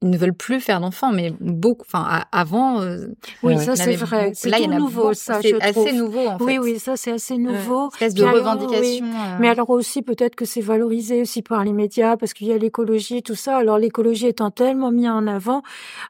ils ne veulent plus faire d'enfants, mais beaucoup. Enfin, avant. Euh, oui, ça c'est vrai. C'est tout nouveau, ça. C'est assez nouveau, en fait. Oui, oui, ça c'est assez nouveau. Une espèce de revendication. Euh. Mais alors aussi peut-être que c'est valorisé aussi par les médias parce qu'il y a l'écologie, tout ça. Alors l'écologie étant tellement mis en avant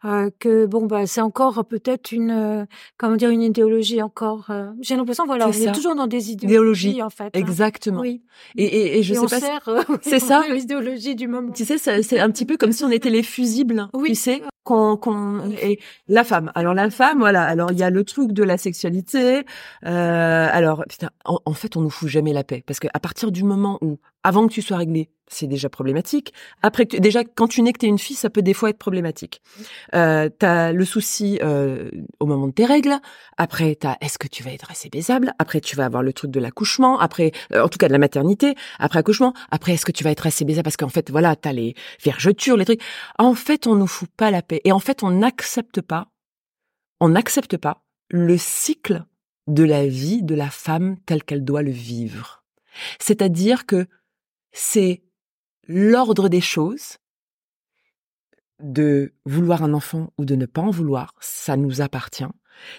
euh, que bon bah c'est encore peut-être une euh, comment dire une idéologie encore. J'ai l'impression voilà, on est toujours dans des idéologies, en fait. Hein. Exactement. Oui. Et, et, et je et sais on pas. Sert, c'est <laughs> ça. L'idéologie du moment. Tu sais, c'est un petit peu comme si on était les fusibles oui. Tu sais, qu'on, qu'on et la femme. Alors la femme, voilà. Alors il y a le truc de la sexualité. Euh, alors putain, en, fait, on nous fout jamais la paix parce que à partir du moment où, avant que tu sois réglé, c'est déjà problématique. Après, déjà quand tu nais que t'es une fille, ça peut des fois être problématique. Euh, t'as le souci euh, au moment de tes règles. Après, t'as est-ce que tu vas être assez baisable? Après, tu vas avoir le truc de l'accouchement. Après, euh, en tout cas de la maternité. Après accouchement. Après, est-ce que tu vas être assez baisable? Parce qu'en fait, voilà, t'as les vergetures, les trucs. En fait, on nous fout pas la paix et en fait, on n'accepte pas, on n'accepte pas le cycle de la vie de la femme telle qu'elle doit le vivre. C'est-à-dire que c'est l'ordre des choses, de vouloir un enfant ou de ne pas en vouloir, ça nous appartient.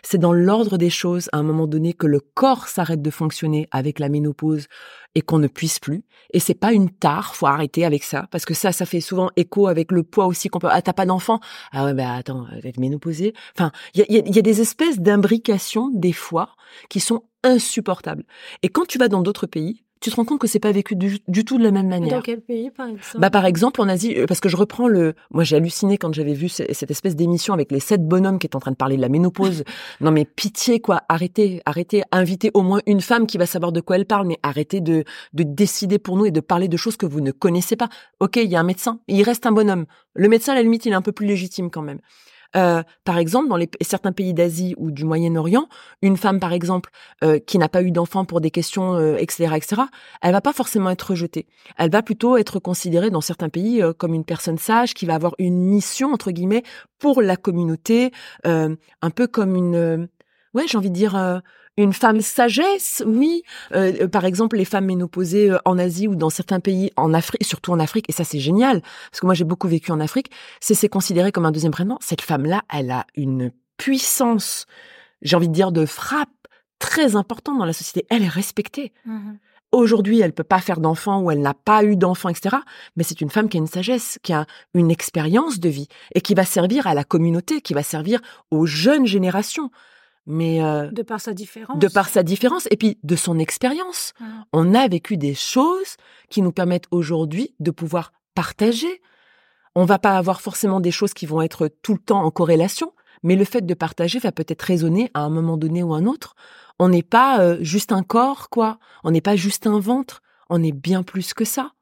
C'est dans l'ordre des choses à un moment donné que le corps s'arrête de fonctionner avec la ménopause et qu'on ne puisse plus. Et c'est pas une tare, faut arrêter avec ça parce que ça, ça fait souvent écho avec le poids aussi qu'on peut. Ah t'as pas d'enfant? Ah ouais bah attends, être ménopausée. Enfin, il y a, y a des espèces d'imbrications des fois qui sont insupportables. Et quand tu vas dans d'autres pays, tu te rends compte que c'est pas vécu du, tout de la même manière. Dans quel pays, par exemple? Bah, par exemple, en Asie, euh, parce que je reprends le. Moi, j'ai halluciné quand j'avais vu cette espèce d'émission avec les sept bonhommes qui étaient en train de parler de la ménopause. <laughs> non, mais pitié, quoi. Arrêtez, arrêtez. Invitez au moins une femme qui va savoir de quoi elle parle, mais arrêtez de de décider pour nous et de parler de choses que vous ne connaissez pas. Ok, il y a un médecin, il reste un bonhomme. Le médecin, à la limite, il est un peu plus légitime quand même. Euh, par exemple, dans les, certains pays d'Asie ou du Moyen-Orient, une femme, par exemple, euh, qui n'a pas eu d'enfant pour des questions, euh, etc., etc., elle va pas forcément être rejetée. Elle va plutôt être considérée dans certains pays euh, comme une personne sage qui va avoir une mission entre guillemets pour la communauté, un peu comme une, ouais, j'ai envie de dire une femme sagesse, oui. Euh, par exemple, les femmes ménopausées euh, en Asie ou dans certains pays en Afrique, surtout en Afrique, et ça c'est génial, parce que moi j'ai beaucoup vécu en Afrique, c'est c'est considéré comme un deuxième prénom. Cette femme-là, elle a une puissance, j'ai envie de dire, de frappe très importante dans la société. Elle est respectée. Mmh aujourd'hui elle peut pas faire d'enfant ou elle n'a pas eu d'enfant, etc. Mais c'est une femme qui a une sagesse, qui a une expérience de vie et qui va servir à la communauté, qui va servir aux jeunes générations. Mais euh, de par sa différence. De par sa différence et puis de son expérience. On a vécu des choses qui nous permettent aujourd'hui de pouvoir partager. On va pas avoir forcément des choses qui vont être tout le temps en corrélation, mais le fait de partager va peut-être résonner à un moment donné ou un autre. On n'est pas euh, juste un corps, quoi. On n'est pas juste un ventre. On est bien plus que ça.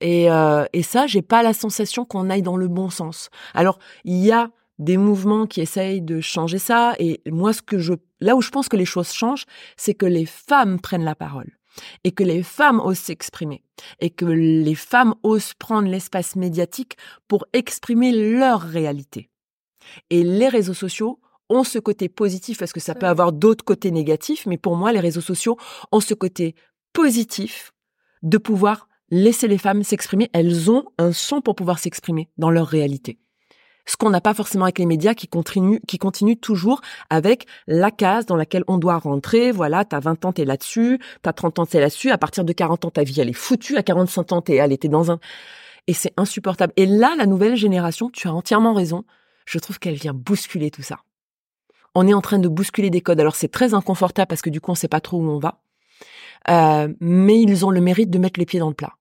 Et, euh, et ça, j'ai pas la sensation qu'on aille dans le bon sens. Alors, il y a des mouvements qui essayent de changer ça. Et moi, ce que je, là où je pense que les choses changent, c'est que les femmes prennent la parole et que les femmes osent s'exprimer et que les femmes osent prendre l'espace médiatique pour exprimer leur réalité. Et les réseaux sociaux ont ce côté positif parce que ça peut avoir d'autres côtés négatifs, mais pour moi, les réseaux sociaux ont ce côté positif de pouvoir laisser les femmes s'exprimer. Elles ont un son pour pouvoir s'exprimer dans leur réalité. Ce qu'on n'a pas forcément avec les médias qui continuent, qui continuent toujours avec la case dans laquelle on doit rentrer. Voilà, t'as 20 ans, t'es là-dessus. T'as 30 ans, t'es là-dessus. À partir de 40 ans, ta vie, elle est foutue. À 45 ans, t'es, elle était dans un, et c'est insupportable. Et là, la nouvelle génération, tu as entièrement raison. Je trouve qu'elle vient bousculer tout ça on est en train de bousculer des codes. Alors c'est très inconfortable parce que du coup on sait pas trop où on va. Euh, mais ils ont le mérite de mettre les pieds dans le plat.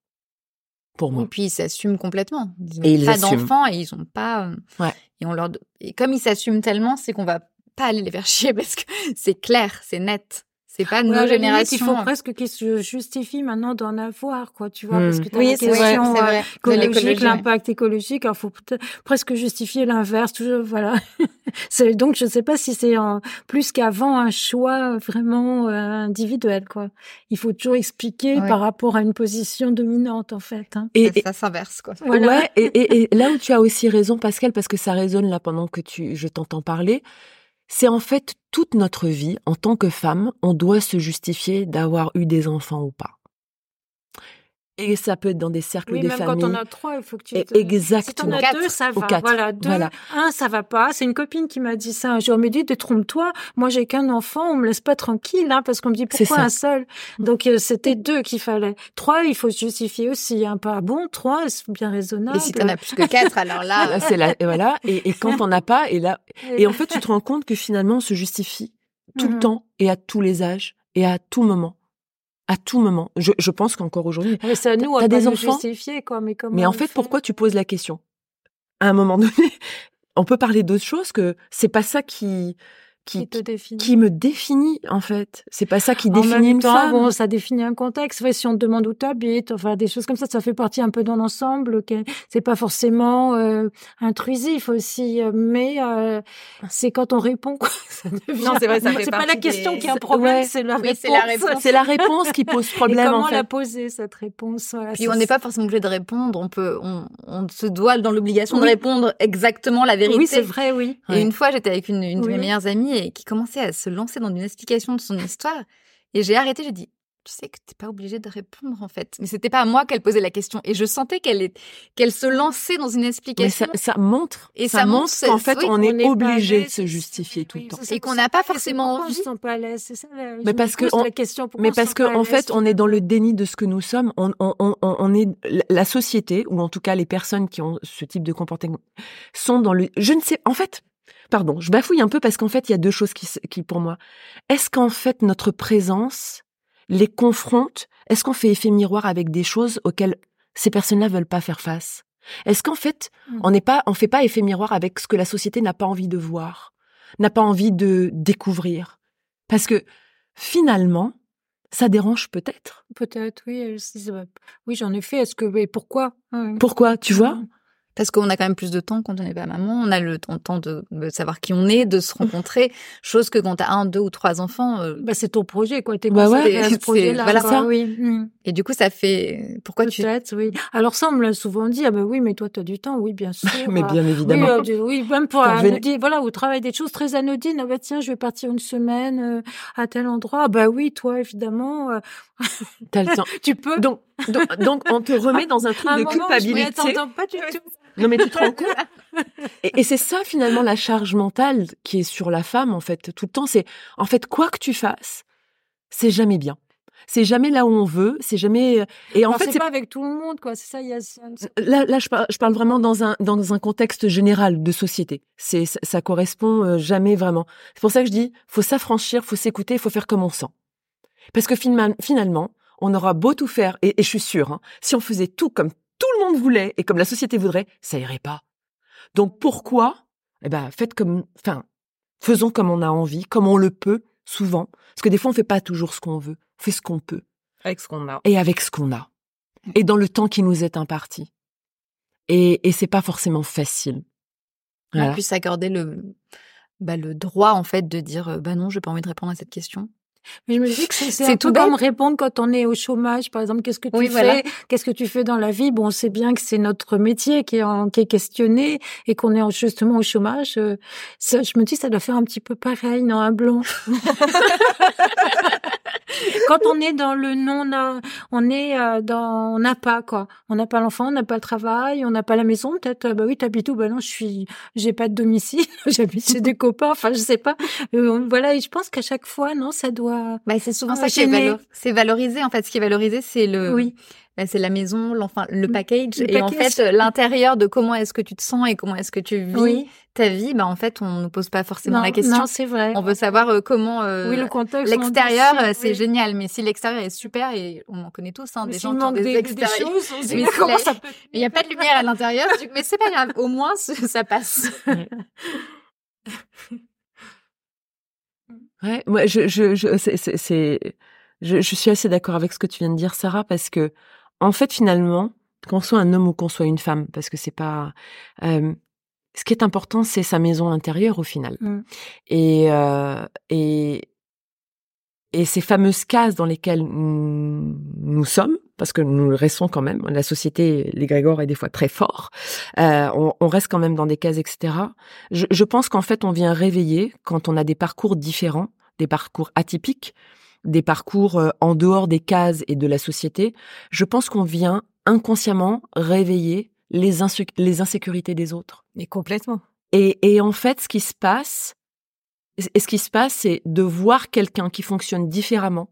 Pour moi. Et puis ils s'assument complètement. Ils n'ont pas d'enfants et ils ont pas. Euh, ouais. Et on leur et comme ils s'assument tellement, c'est qu'on va pas aller les faire <laughs> chier parce que c'est clair, c'est net. C'est pas nos générations. Il faut presque qu'ils se justifient maintenant d'en avoir, quoi, tu vois, parce que as oui, la question vrai, écologique, l'impact écologique, il faut presque justifier l'inverse, toujours, voilà. <laughs> c'est donc je sais pas si c'est plus qu'avant un choix vraiment euh, individuel, quoi. Il faut toujours expliquer par rapport à une position dominante, en fait. Hein. Et, ça s'inverse, quoi. Ouais. Et, et, et là où tu as aussi raison, Pascal, parce que ça résonne là pendant que tu, je t'entends parler c'est en fait toute notre vie, en tant que femme, on doit se justifier d'avoir eu des enfants ou pas. Et ça peut être dans des cercles oui, des même familles. quand on a trois, il faut que tu. Exactement. Si t'en as deux, ça va. Voilà, deux. Un, ça va pas. C'est une copine qui m'a dit ça. Je me dit, détrompe-toi. Moi, j'ai qu'un enfant. On me laisse pas tranquille, hein, parce qu'on me dit pourquoi un seul? Donc euh, c'était deux qu'il fallait. Trois, il faut se justifier aussi. Un hein. pas bon. Trois, c'est bien raisonnable. Et si t'en as plus que quatre, alors là. <laughs> c'est là. Voilà. Et, et quand on n'a pas, et là, et en fait, tu te rends compte que finalement, on se justifie tout le mhm. temps et à tous les âges et à tout moment à tout moment. Je, je pense qu'encore aujourd'hui. Mais c'est à nous, à des enfants. Quoi, mais, mais en fait, pourquoi tu poses la question? À un moment <laughs> donné, on peut parler d'autre chose que c'est pas ça qui qui, qui, me définit en fait. C'est pas ça qui définit une femme. Bon, ça définit un contexte. si on te demande où tu habites, enfin des choses comme ça, ça fait partie un peu d'un ensemble. C'est pas forcément euh, intrusif aussi, euh, mais euh, c'est quand on répond. Quoi, <laughs> ça devient... Non, c'est vrai, ça C'est pas la question qui a un problème, c'est la, réponse. C'est la réponse qui pose <laughs> problème. Et comment en fait. la poser cette réponse? Puis on n'est pas forcément obligé de répondre. On peut, on, on se doit dans l'obligation de répondre exactement la vérité. Oui, c'est vrai, oui. Et une fois, j'étais avec une, une de mes meilleures amies et qui commençait à se lancer dans une explication de son histoire. Et j'ai arrêté, j'ai dit, tu sais que t'es pas obligée de répondre en fait. Mais c'était pas à moi qu'elle posait la question et je sentais qu'elle est qu'elle se lançait dans une explication. Mais ça, montre et ça, montre qu'en fait on, est, obligé de se justifier tout le temps et qu'on n'a pas forcément envie. pas c'est ça. mais parce que la question, mais parce que en fait on est dans le déni de ce que nous sommes. On, on, on, on est la société ou en tout cas les personnes qui ont ce type de comportement sont dans le. Je ne sais. En fait, pardon, je bafouille un peu parce qu'en fait, il y a deux choses qui, qui pour moi. Est-ce qu'en fait, notre présence les confronte? Est-ce qu'on fait effet miroir avec des choses auxquelles ces personnes-là veulent pas faire face? Est-ce qu'en fait, mmh. on n'est pas, on fait pas effet miroir avec ce que la société n'a pas envie de voir, n'a pas envie de découvrir? Parce que finalement, ça dérange peut-être? Peut-être, oui. Oui, j'en ai fait. Est-ce que, mais pourquoi? Pourquoi, tu vois? mmh parce qu'on a quand même plus de temps quand on n'est pas maman. On a le temps de, savoir qui on est, de se rencontrer. <laughs> chose que quand t'as un, deux ou trois enfants, euh, bah c'est ton projet quoi. T'es bah ouais, ce projet-là. Voilà ça. Oui. Et du coup, ça fait. Pourquoi tu oui. Alors ça, on me l'a souvent dit. Ah ben oui, mais toi, t'as du temps. Oui, bien <laughs> sûr. mais bien évidemment. Oui, euh, oui même pour anodine, voilà, au travail des choses très anodines. Ah ben tiens, je vais partir une semaine euh, à tel endroit. Ah bah oui, toi, évidemment. T'as le temps. <laughs> tu peux. Donc, donc, on te remet dans un truc de culpabilité. Je pas du tout. Non, mais tu te rends <laughs> compte? Et, et c'est ça finalement la charge mentale qui est sur la femme en fait tout le temps. C'est en fait quoi que tu fasses, c'est jamais bien. C'est jamais là où on veut. C'est jamais. Euh, et en fait, c'est pas avec tout le monde, quoi. C'est ça. Il y a. Là, là, je parle, je parle vraiment dans un dans un contexte général de société. C'est ça correspond euh, jamais vraiment. C'est pour ça que je dis, faut s'affranchir, faut s'écouter, faut faire comme on sent. Parce que finalement, on aura beau tout faire, et, je suis sûre, hein, si on faisait tout comme tout le monde voulait et comme la société voudrait, ça irait pas. Donc pourquoi? Eh ben, faites comme, enfin, faisons comme on a envie, comme on le peut, souvent. Parce que des fois, on fait pas toujours ce qu'on veut. On fait ce qu'on peut. Avec ce qu'on a. Et avec ce qu'on a. Et dans le temps qui nous est imparti. Et, et c'est pas forcément facile. Voilà. On puisse s'accorder le, bah, le droit, en fait, de dire, euh, bah non, j'ai pas envie de répondre à cette question. Mais je me dis que c'est tout comme répondre quand on est au chômage, par exemple, qu'est-ce que tu fais, qu'est-ce que tu fais dans la vie? Bon, on sait bien que c'est notre métier qui est, en, qui est questionné et qu'on est justement au chômage. Euh, ça, je me dis, ça doit faire un petit peu pareil, non, un blanc? <laughs> quand on est dans le non, on est euh, dans, on n'a pas quoi. On n'a pas l'enfant, on n'a pas le travail, on n'a pas la maison. Peut-être, euh, bah oui, t'habites où? Bah non, je suis, j'ai pas de domicile, <laughs> j'habite chez des copains. Enfin, je sais pas. voilà, et je pense qu'à chaque fois, non, ça doit bah, c'est souvent ça qui est, c'est valorisé. En fait, ce qui est valorisé, c'est le, oui. Bah, c'est la maison, le package. et en fait, l'intérieur de comment est-ce que tu te sens et comment est-ce que tu vis ta vie, bah en fait, on ne pose pas forcément la question. Non, c'est vrai. On veut savoir euh, comment. Euh, oui, le contexte. L'extérieur, euh, c'est génial, mais si l'extérieur est super et on en connaît tous, hein, des gens qui ont des, extérieurs. mais comment ça peut... Il n'y a pas de lumière à l'intérieur, <laughs> mais c'est pas grave. Au moins, ça passe. <laughs> Ouais, moi, je, je, je, c'est, je, je suis assez d'accord avec ce que tu viens de dire, Sarah, parce que, en fait, finalement, qu'on soit un homme ou qu'on soit une femme, parce que c'est pas, euh, ce qui est important, c'est sa maison intérieure au final. Mmh. Et, euh, et, et ces fameuses cases dans lesquelles nous sommes, parce que nous le restons quand même, la société, l'égrégore est des fois très fort, euh, on, on, reste quand même dans des cases, etc. Je, je pense qu'en fait, on vient réveiller quand on a des parcours différents, des parcours atypiques, des parcours euh, en dehors des cases et de la société. Je pense qu'on vient inconsciemment réveiller les, les insécurités des autres. Mais complètement. Et, et en fait, ce qui se passe, et ce qui se passe, c'est de voir quelqu'un qui fonctionne différemment,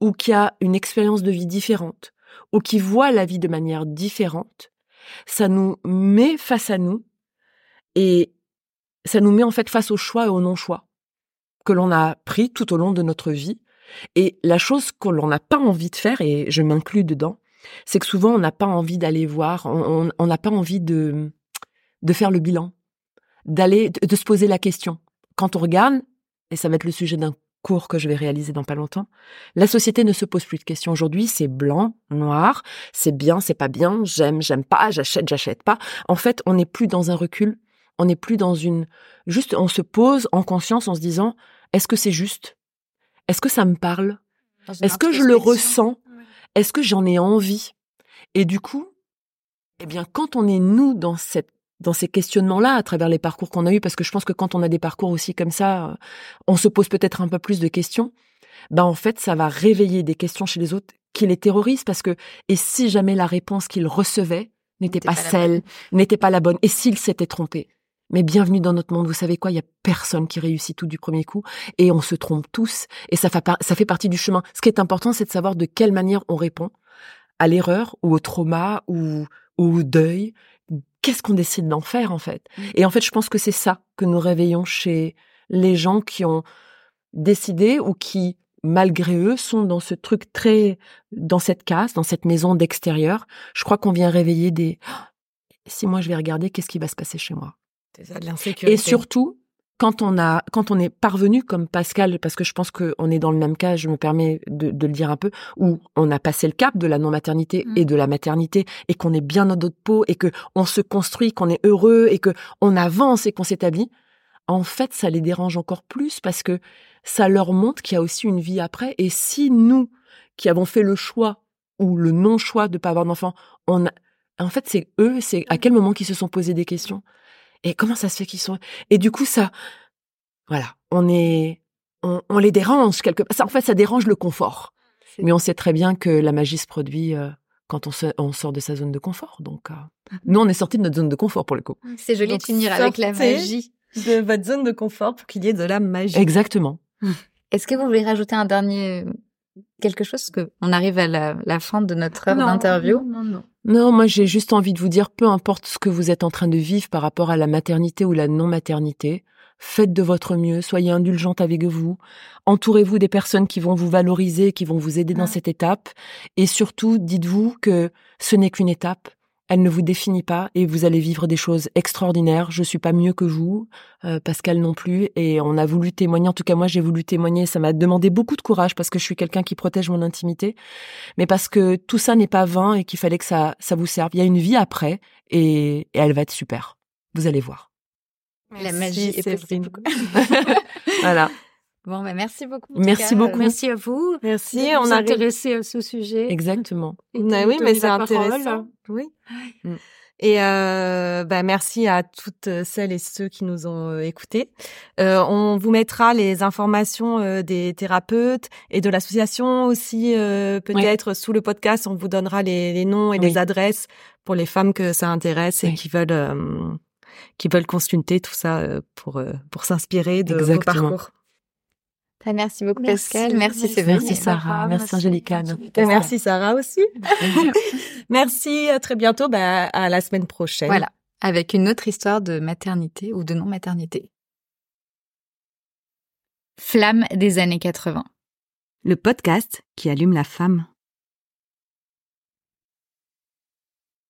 ou qui a une expérience de vie différente, ou qui voit la vie de manière différente. Ça nous met face à nous, et ça nous met en fait face au choix et au non-choix que l'on a pris tout au long de notre vie. Et la chose que l'on n'a pas envie de faire, et je m'inclus dedans, c'est que souvent on n'a pas envie d'aller voir, on n'a pas envie de, de faire le bilan, d'aller, de se poser la question quand on regarde, et ça va être le sujet d'un cours que je vais réaliser dans pas longtemps, la société ne se pose plus de questions. Aujourd'hui, c'est blanc, noir, c'est bien, c'est pas bien, j'aime, j'aime pas, j'achète, j'achète pas. En fait, on n'est plus dans un recul, on n'est plus dans une... Juste, on se pose en conscience en se disant, est-ce que c'est juste? Est-ce que ça me parle? Est-ce que je le ressens? Est-ce que j'en ai envie? Et du coup, eh bien, quand on est nous dans cette dans ces questionnements-là à travers les parcours qu'on a eus, parce que je pense que quand on a des parcours aussi comme ça, euh, on se pose peut-être un peu plus de questions. Ben en fait, ça va réveiller des questions chez les autres qui les terrorisent parce que et si jamais la réponse qu'ils recevaient n'était pas, celle, n'était pas la bonne, et s'ils s'étaient trompés, mais bienvenue dans notre monde. Vous savez quoi? Il y a personne qui réussit tout du premier coup, et on se trompe tous, et ça fait, ça fait partie du chemin. Ce qui est important, c'est de savoir de quelle manière on répond à l'erreur ou au trauma ou au deuil qu'est-ce qu'on décide d'en faire en fait? Mmh. Et en fait, je pense que c'est ça que nous réveillons chez les gens qui ont décidé ou qui, malgré eux, sont dans ce truc très, dans cette case, dans cette maison d'extérieur. Je crois qu'on vient réveiller des, si moi je vais regarder, qu'est-ce qui va se passer chez moi? Ça, de l'insécurité. Et surtout, quand on a, quand on est parvenu comme Pascal, parce que je pense qu'on est dans le même cas, je me permets de, le dire un peu, où on a passé le cap de la non-maternité mmh. et de la maternité, et qu'on est bien dans notre peau, et que on se construit, qu'on est heureux, et que on avance et qu'on s'établit. En fait, ça les dérange encore plus parce que ça leur montre qu'il y a aussi une vie après. Et si nous, qui avons fait le choix ou le non-choix de pas avoir d'enfant, on a... en fait, c'est eux, c'est à quel moment qu'ils se sont posés des questions? Et comment ça se fait qu'ils sont Et du coup, ça, voilà, on est, on, les dérange quelque. Ça, en fait, ça dérange le confort. Mais on sait très bien que la magie se produit euh, quand on, sort de sa zone de confort. Donc, euh, mmh. nous, on est sorti de notre zone de confort pour le coup. Mmh, c'est joli de finir avec la magie de votre zone de confort pour qu'il y ait de la magie. Exactement. Est-ce que vous voulez rajouter un dernier quelque chose que on arrive à la, fin de notre heure d'interview? Non, non, non. moi j'ai juste envie de vous dire, peu importe ce que vous êtes en train de vivre par rapport à la maternité ou la non-maternité, faites de votre mieux, soyez indulgente avec vous, entourez-vous des personnes qui vont vous valoriser, qui vont vous aider dans cette étape, et surtout dites-vous que ce n'est qu'une étape, elle ne vous définit pas et vous allez vivre des choses extraordinaires. Je suis pas mieux que vous, euh, Pascal non plus, et on a voulu témoigner. En tout cas, moi, j'ai voulu témoigner. Ça m'a demandé beaucoup de courage parce que je suis quelqu'un qui protège mon intimité, mais parce que tout ça n'est pas vain et qu'il fallait que ça, ça vous serve. Il y a une vie après et, elle va être super. Vous allez voir. La magie est possible. <laughs> <laughs> voilà. Bon, bah merci beaucoup. Merci beaucoup. Merci à vous. Merci. on a intéressé à ce sujet. Exactement. Bah oui, mais c'est intéressant. Oui. Mm. Et euh, bah merci à toutes celles et ceux qui nous ont euh, écoutés. Euh, on vous mettra les informations euh, des thérapeutes et de l'association aussi, euh, peut-être sous le podcast. On vous donnera les, les noms et les adresses pour les femmes que ça intéresse et qui veulent qui veulent consulter tout ça pour pour s'inspirer de Exactement. vos parcours. Bah, merci beaucoup Pascal, merci, Séverine. Merci Sarah, merci, Angélica. Merci, Sarah aussi. <laughs> merci, à très bientôt, bah, à la semaine prochaine. Voilà, avec une autre histoire de maternité ou de non-maternité. Flamme des années 80. Le podcast qui allume la femme.